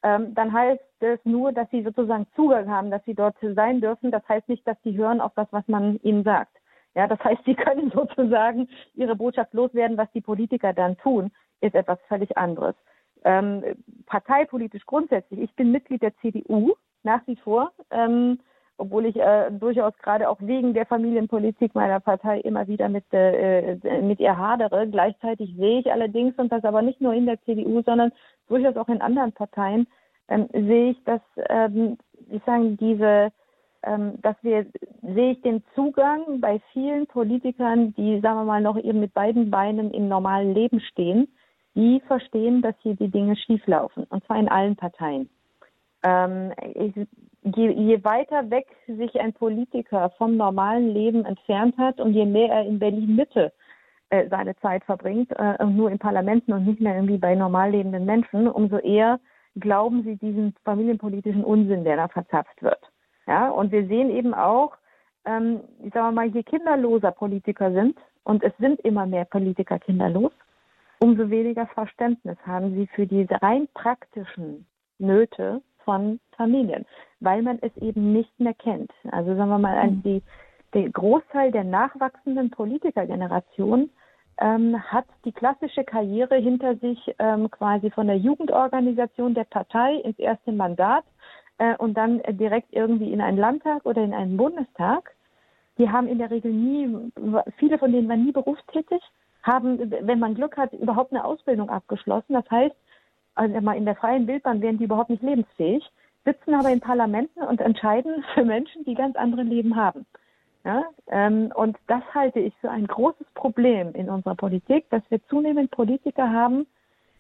ähm, dann heißt es nur, dass sie sozusagen Zugang haben, dass sie dort sein dürfen. Das heißt nicht, dass sie hören auf das, was man ihnen sagt. Ja, das heißt, sie *laughs* können sozusagen ihre Botschaft loswerden, was die Politiker dann tun, ist etwas völlig anderes. Ähm, parteipolitisch grundsätzlich, ich bin Mitglied der CDU nach wie vor, ähm, obwohl ich äh, durchaus gerade auch wegen der Familienpolitik meiner Partei immer wieder mit, äh, mit ihr hadere. Gleichzeitig sehe ich allerdings, und das aber nicht nur in der CDU, sondern durchaus auch in anderen Parteien, ähm, sehe ich, dass ähm, ich sagen, diese ähm, dass wir, sehe ich den Zugang bei vielen Politikern, die, sagen wir mal, noch eben mit beiden Beinen im normalen Leben stehen, die verstehen, dass hier die Dinge schieflaufen. Und zwar in allen Parteien. Ähm, ich, je, je weiter weg sich ein Politiker vom normalen Leben entfernt hat und je mehr er in Berlin Mitte äh, seine Zeit verbringt, äh, nur in Parlamenten und nicht mehr irgendwie bei normal lebenden Menschen, umso eher glauben sie diesen familienpolitischen Unsinn, der da verzapft wird. Ja, und wir sehen eben auch, ähm, ich sage mal, je kinderloser Politiker sind, und es sind immer mehr Politiker kinderlos, umso weniger Verständnis haben sie für diese rein praktischen Nöte von Familien, weil man es eben nicht mehr kennt. Also sagen wir mal, mhm. die, der Großteil der nachwachsenden Politikergeneration ähm, hat die klassische Karriere hinter sich ähm, quasi von der Jugendorganisation der Partei ins erste Mandat äh, und dann direkt irgendwie in einen Landtag oder in einen Bundestag. Die haben in der Regel nie, viele von denen waren nie berufstätig, haben, wenn man Glück hat, überhaupt eine Ausbildung abgeschlossen. Das heißt, also in der freien Wildbahn wären die überhaupt nicht lebensfähig, sitzen aber in Parlamenten und entscheiden *laughs* für Menschen, die ganz andere Leben haben. Ja, ähm, und das halte ich für ein großes Problem in unserer Politik, dass wir zunehmend Politiker haben,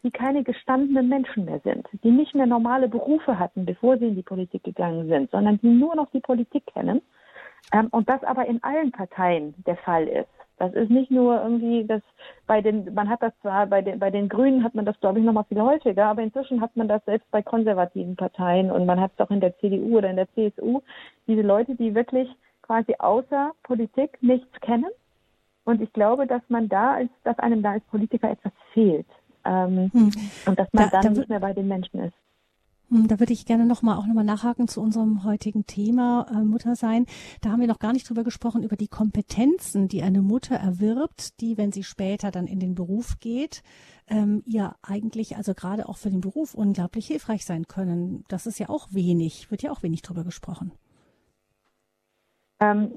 die keine gestandenen Menschen mehr sind, die nicht mehr normale Berufe hatten, bevor sie in die Politik gegangen sind, sondern die nur noch die Politik kennen. Ähm, und das aber in allen Parteien der Fall ist. Das ist nicht nur irgendwie das bei den, man hat das zwar bei den, bei den Grünen hat man das glaube ich noch mal viel häufiger, aber inzwischen hat man das selbst bei konservativen Parteien und man hat es auch in der CDU oder in der CSU. Diese Leute, die wirklich quasi außer Politik nichts kennen Und ich glaube, dass man da als, dass einem da als Politiker etwas fehlt. Ähm, hm. Und dass man da, dann da, nicht mehr bei den Menschen ist. Hm, da würde ich gerne noch mal auch noch mal nachhaken zu unserem heutigen Thema äh, Mutter sein. Da haben wir noch gar nicht drüber gesprochen über die Kompetenzen, die eine Mutter erwirbt, die, wenn sie später dann in den Beruf geht, ähm, ihr eigentlich also gerade auch für den Beruf unglaublich hilfreich sein können. Das ist ja auch wenig, wird ja auch wenig drüber gesprochen. Ähm,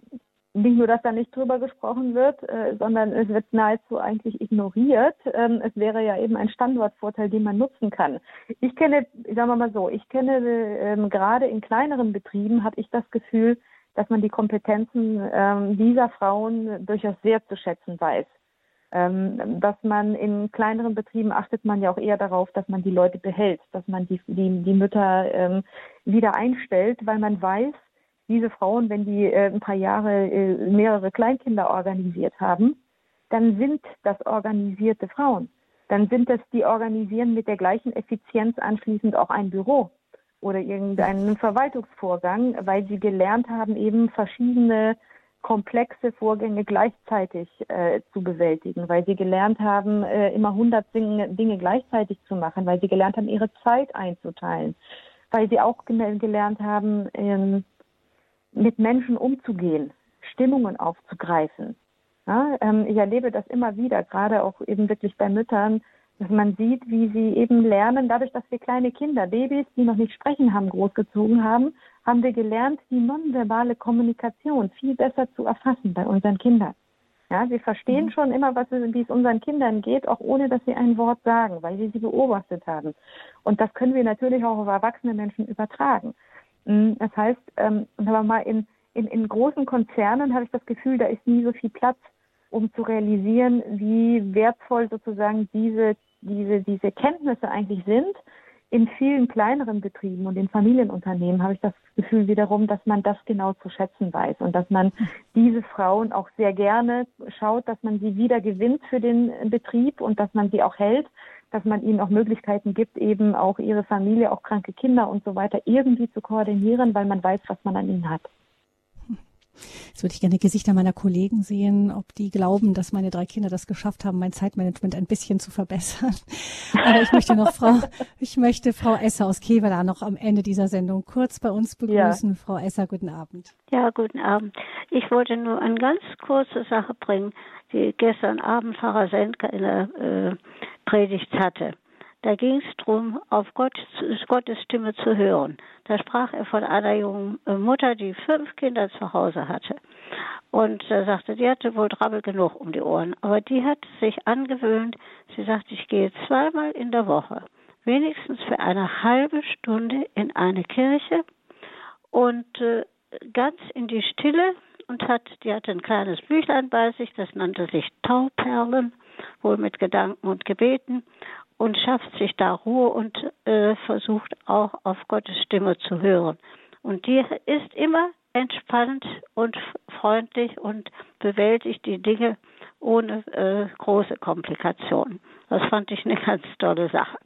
nicht nur, dass da nicht drüber gesprochen wird, äh, sondern es wird nahezu eigentlich ignoriert. Ähm, es wäre ja eben ein Standortvorteil, den man nutzen kann. Ich kenne, sagen wir mal so, ich kenne ähm, gerade in kleineren Betrieben habe ich das Gefühl, dass man die Kompetenzen ähm, dieser Frauen durchaus sehr zu schätzen weiß. Ähm, dass man in kleineren Betrieben achtet man ja auch eher darauf, dass man die Leute behält, dass man die, die, die Mütter ähm, wieder einstellt, weil man weiß, diese Frauen, wenn die äh, ein paar Jahre äh, mehrere Kleinkinder organisiert haben, dann sind das organisierte Frauen. Dann sind das die organisieren mit der gleichen Effizienz anschließend auch ein Büro oder irgendeinen Verwaltungsvorgang, weil sie gelernt haben, eben verschiedene komplexe Vorgänge gleichzeitig äh, zu bewältigen, weil sie gelernt haben, äh, immer hundert Dinge, gleichzeitig zu machen, weil sie gelernt haben, ihre Zeit einzuteilen, weil sie auch gelernt haben, ähm, mit Menschen umzugehen, Stimmungen aufzugreifen. Ja, ähm, ich erlebe das immer wieder, gerade auch eben wirklich bei Müttern, dass man sieht, wie sie eben lernen, dadurch, dass wir kleine Kinder, Babys, die noch nicht sprechen haben, großgezogen haben, haben wir gelernt, die nonverbale Kommunikation viel besser zu erfassen bei unseren Kindern. Ja, wir verstehen mhm. schon immer, was es, wie es unseren Kindern geht, auch ohne, dass sie ein Wort sagen, weil wir sie beobachtet haben. Und das können wir natürlich auch auf erwachsene Menschen übertragen. Mhm, das heißt, ähm, aber mal in, in, in großen Konzernen habe ich das Gefühl, da ist nie so viel Platz, um zu realisieren, wie wertvoll sozusagen diese, diese, diese Kenntnisse eigentlich sind. In vielen kleineren Betrieben und in Familienunternehmen habe ich das Gefühl wiederum, dass man das genau zu schätzen weiß und dass man diese Frauen auch sehr gerne schaut, dass man sie wieder gewinnt für den Betrieb und dass man sie auch hält, dass man ihnen auch Möglichkeiten gibt, eben auch ihre Familie, auch kranke Kinder und so weiter irgendwie zu koordinieren, weil man weiß, was man an ihnen hat. Jetzt würde ich gerne Gesichter meiner Kollegen sehen, ob die glauben, dass meine drei Kinder das geschafft haben, mein Zeitmanagement ein bisschen zu verbessern. Aber ich möchte noch Frau, ich möchte Frau Esser aus Kevela noch am Ende dieser Sendung kurz bei uns begrüßen. Ja. Frau Esser, guten Abend. Ja, guten Abend. Ich wollte nur eine ganz kurze Sache bringen, die gestern Abend Pfarrer Sendker in der äh, Predigt hatte. Da ging es darum, auf Gott, Gottes Stimme zu hören. Da sprach er von einer jungen Mutter, die fünf Kinder zu Hause hatte. Und er sagte, die hatte wohl Drabbel genug um die Ohren. Aber die hat sich angewöhnt, sie sagte, ich gehe zweimal in der Woche, wenigstens für eine halbe Stunde in eine Kirche und äh, ganz in die Stille und hat, die hatte ein kleines Büchlein bei sich, das nannte sich Tauperlen, wohl mit Gedanken und Gebeten und schafft sich da Ruhe und äh, versucht auch auf Gottes Stimme zu hören. Und die ist immer entspannt und freundlich und bewältigt die Dinge ohne äh, große Komplikationen. Das fand ich eine ganz tolle Sache.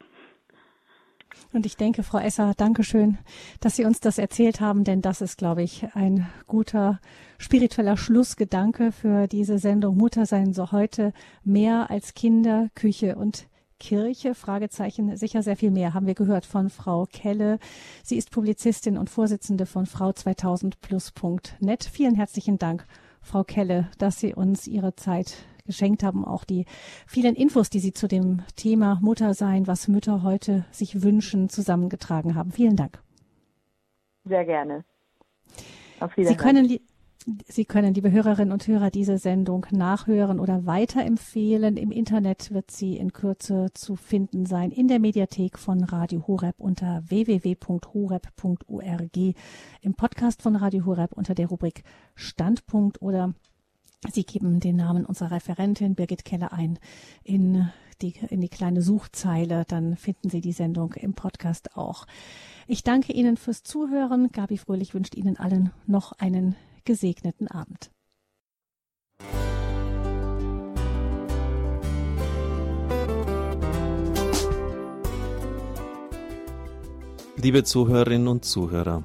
Und ich denke, Frau Esser, Dankeschön, dass Sie uns das erzählt haben, denn das ist, glaube ich, ein guter spiritueller Schlussgedanke für diese Sendung Mutter sein so heute mehr als Kinder, Küche und Kirche? Fragezeichen, sicher sehr viel mehr haben wir gehört von Frau Kelle. Sie ist Publizistin und Vorsitzende von Frau 2000 Plus.net. Vielen herzlichen Dank, Frau Kelle, dass Sie uns Ihre Zeit geschenkt haben, auch die vielen Infos, die Sie zu dem Thema Muttersein, was Mütter heute sich wünschen, zusammengetragen haben. Vielen Dank. Sehr gerne. Auf Wiedersehen. Sie können, Sie können, liebe Hörerinnen und Hörer, diese Sendung nachhören oder weiterempfehlen. Im Internet wird sie in Kürze zu finden sein in der Mediathek von Radio Horeb unter www.horeb.org, im Podcast von Radio Horeb unter der Rubrik Standpunkt oder Sie geben den Namen unserer Referentin Birgit Keller ein in die, in die kleine Suchzeile, dann finden Sie die Sendung im Podcast auch. Ich danke Ihnen fürs Zuhören. Gabi Fröhlich wünscht Ihnen allen noch einen gesegneten Abend. Liebe Zuhörerinnen und Zuhörer,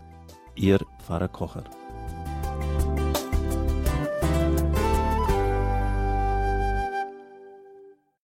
Ihr Pfarrer Kocher.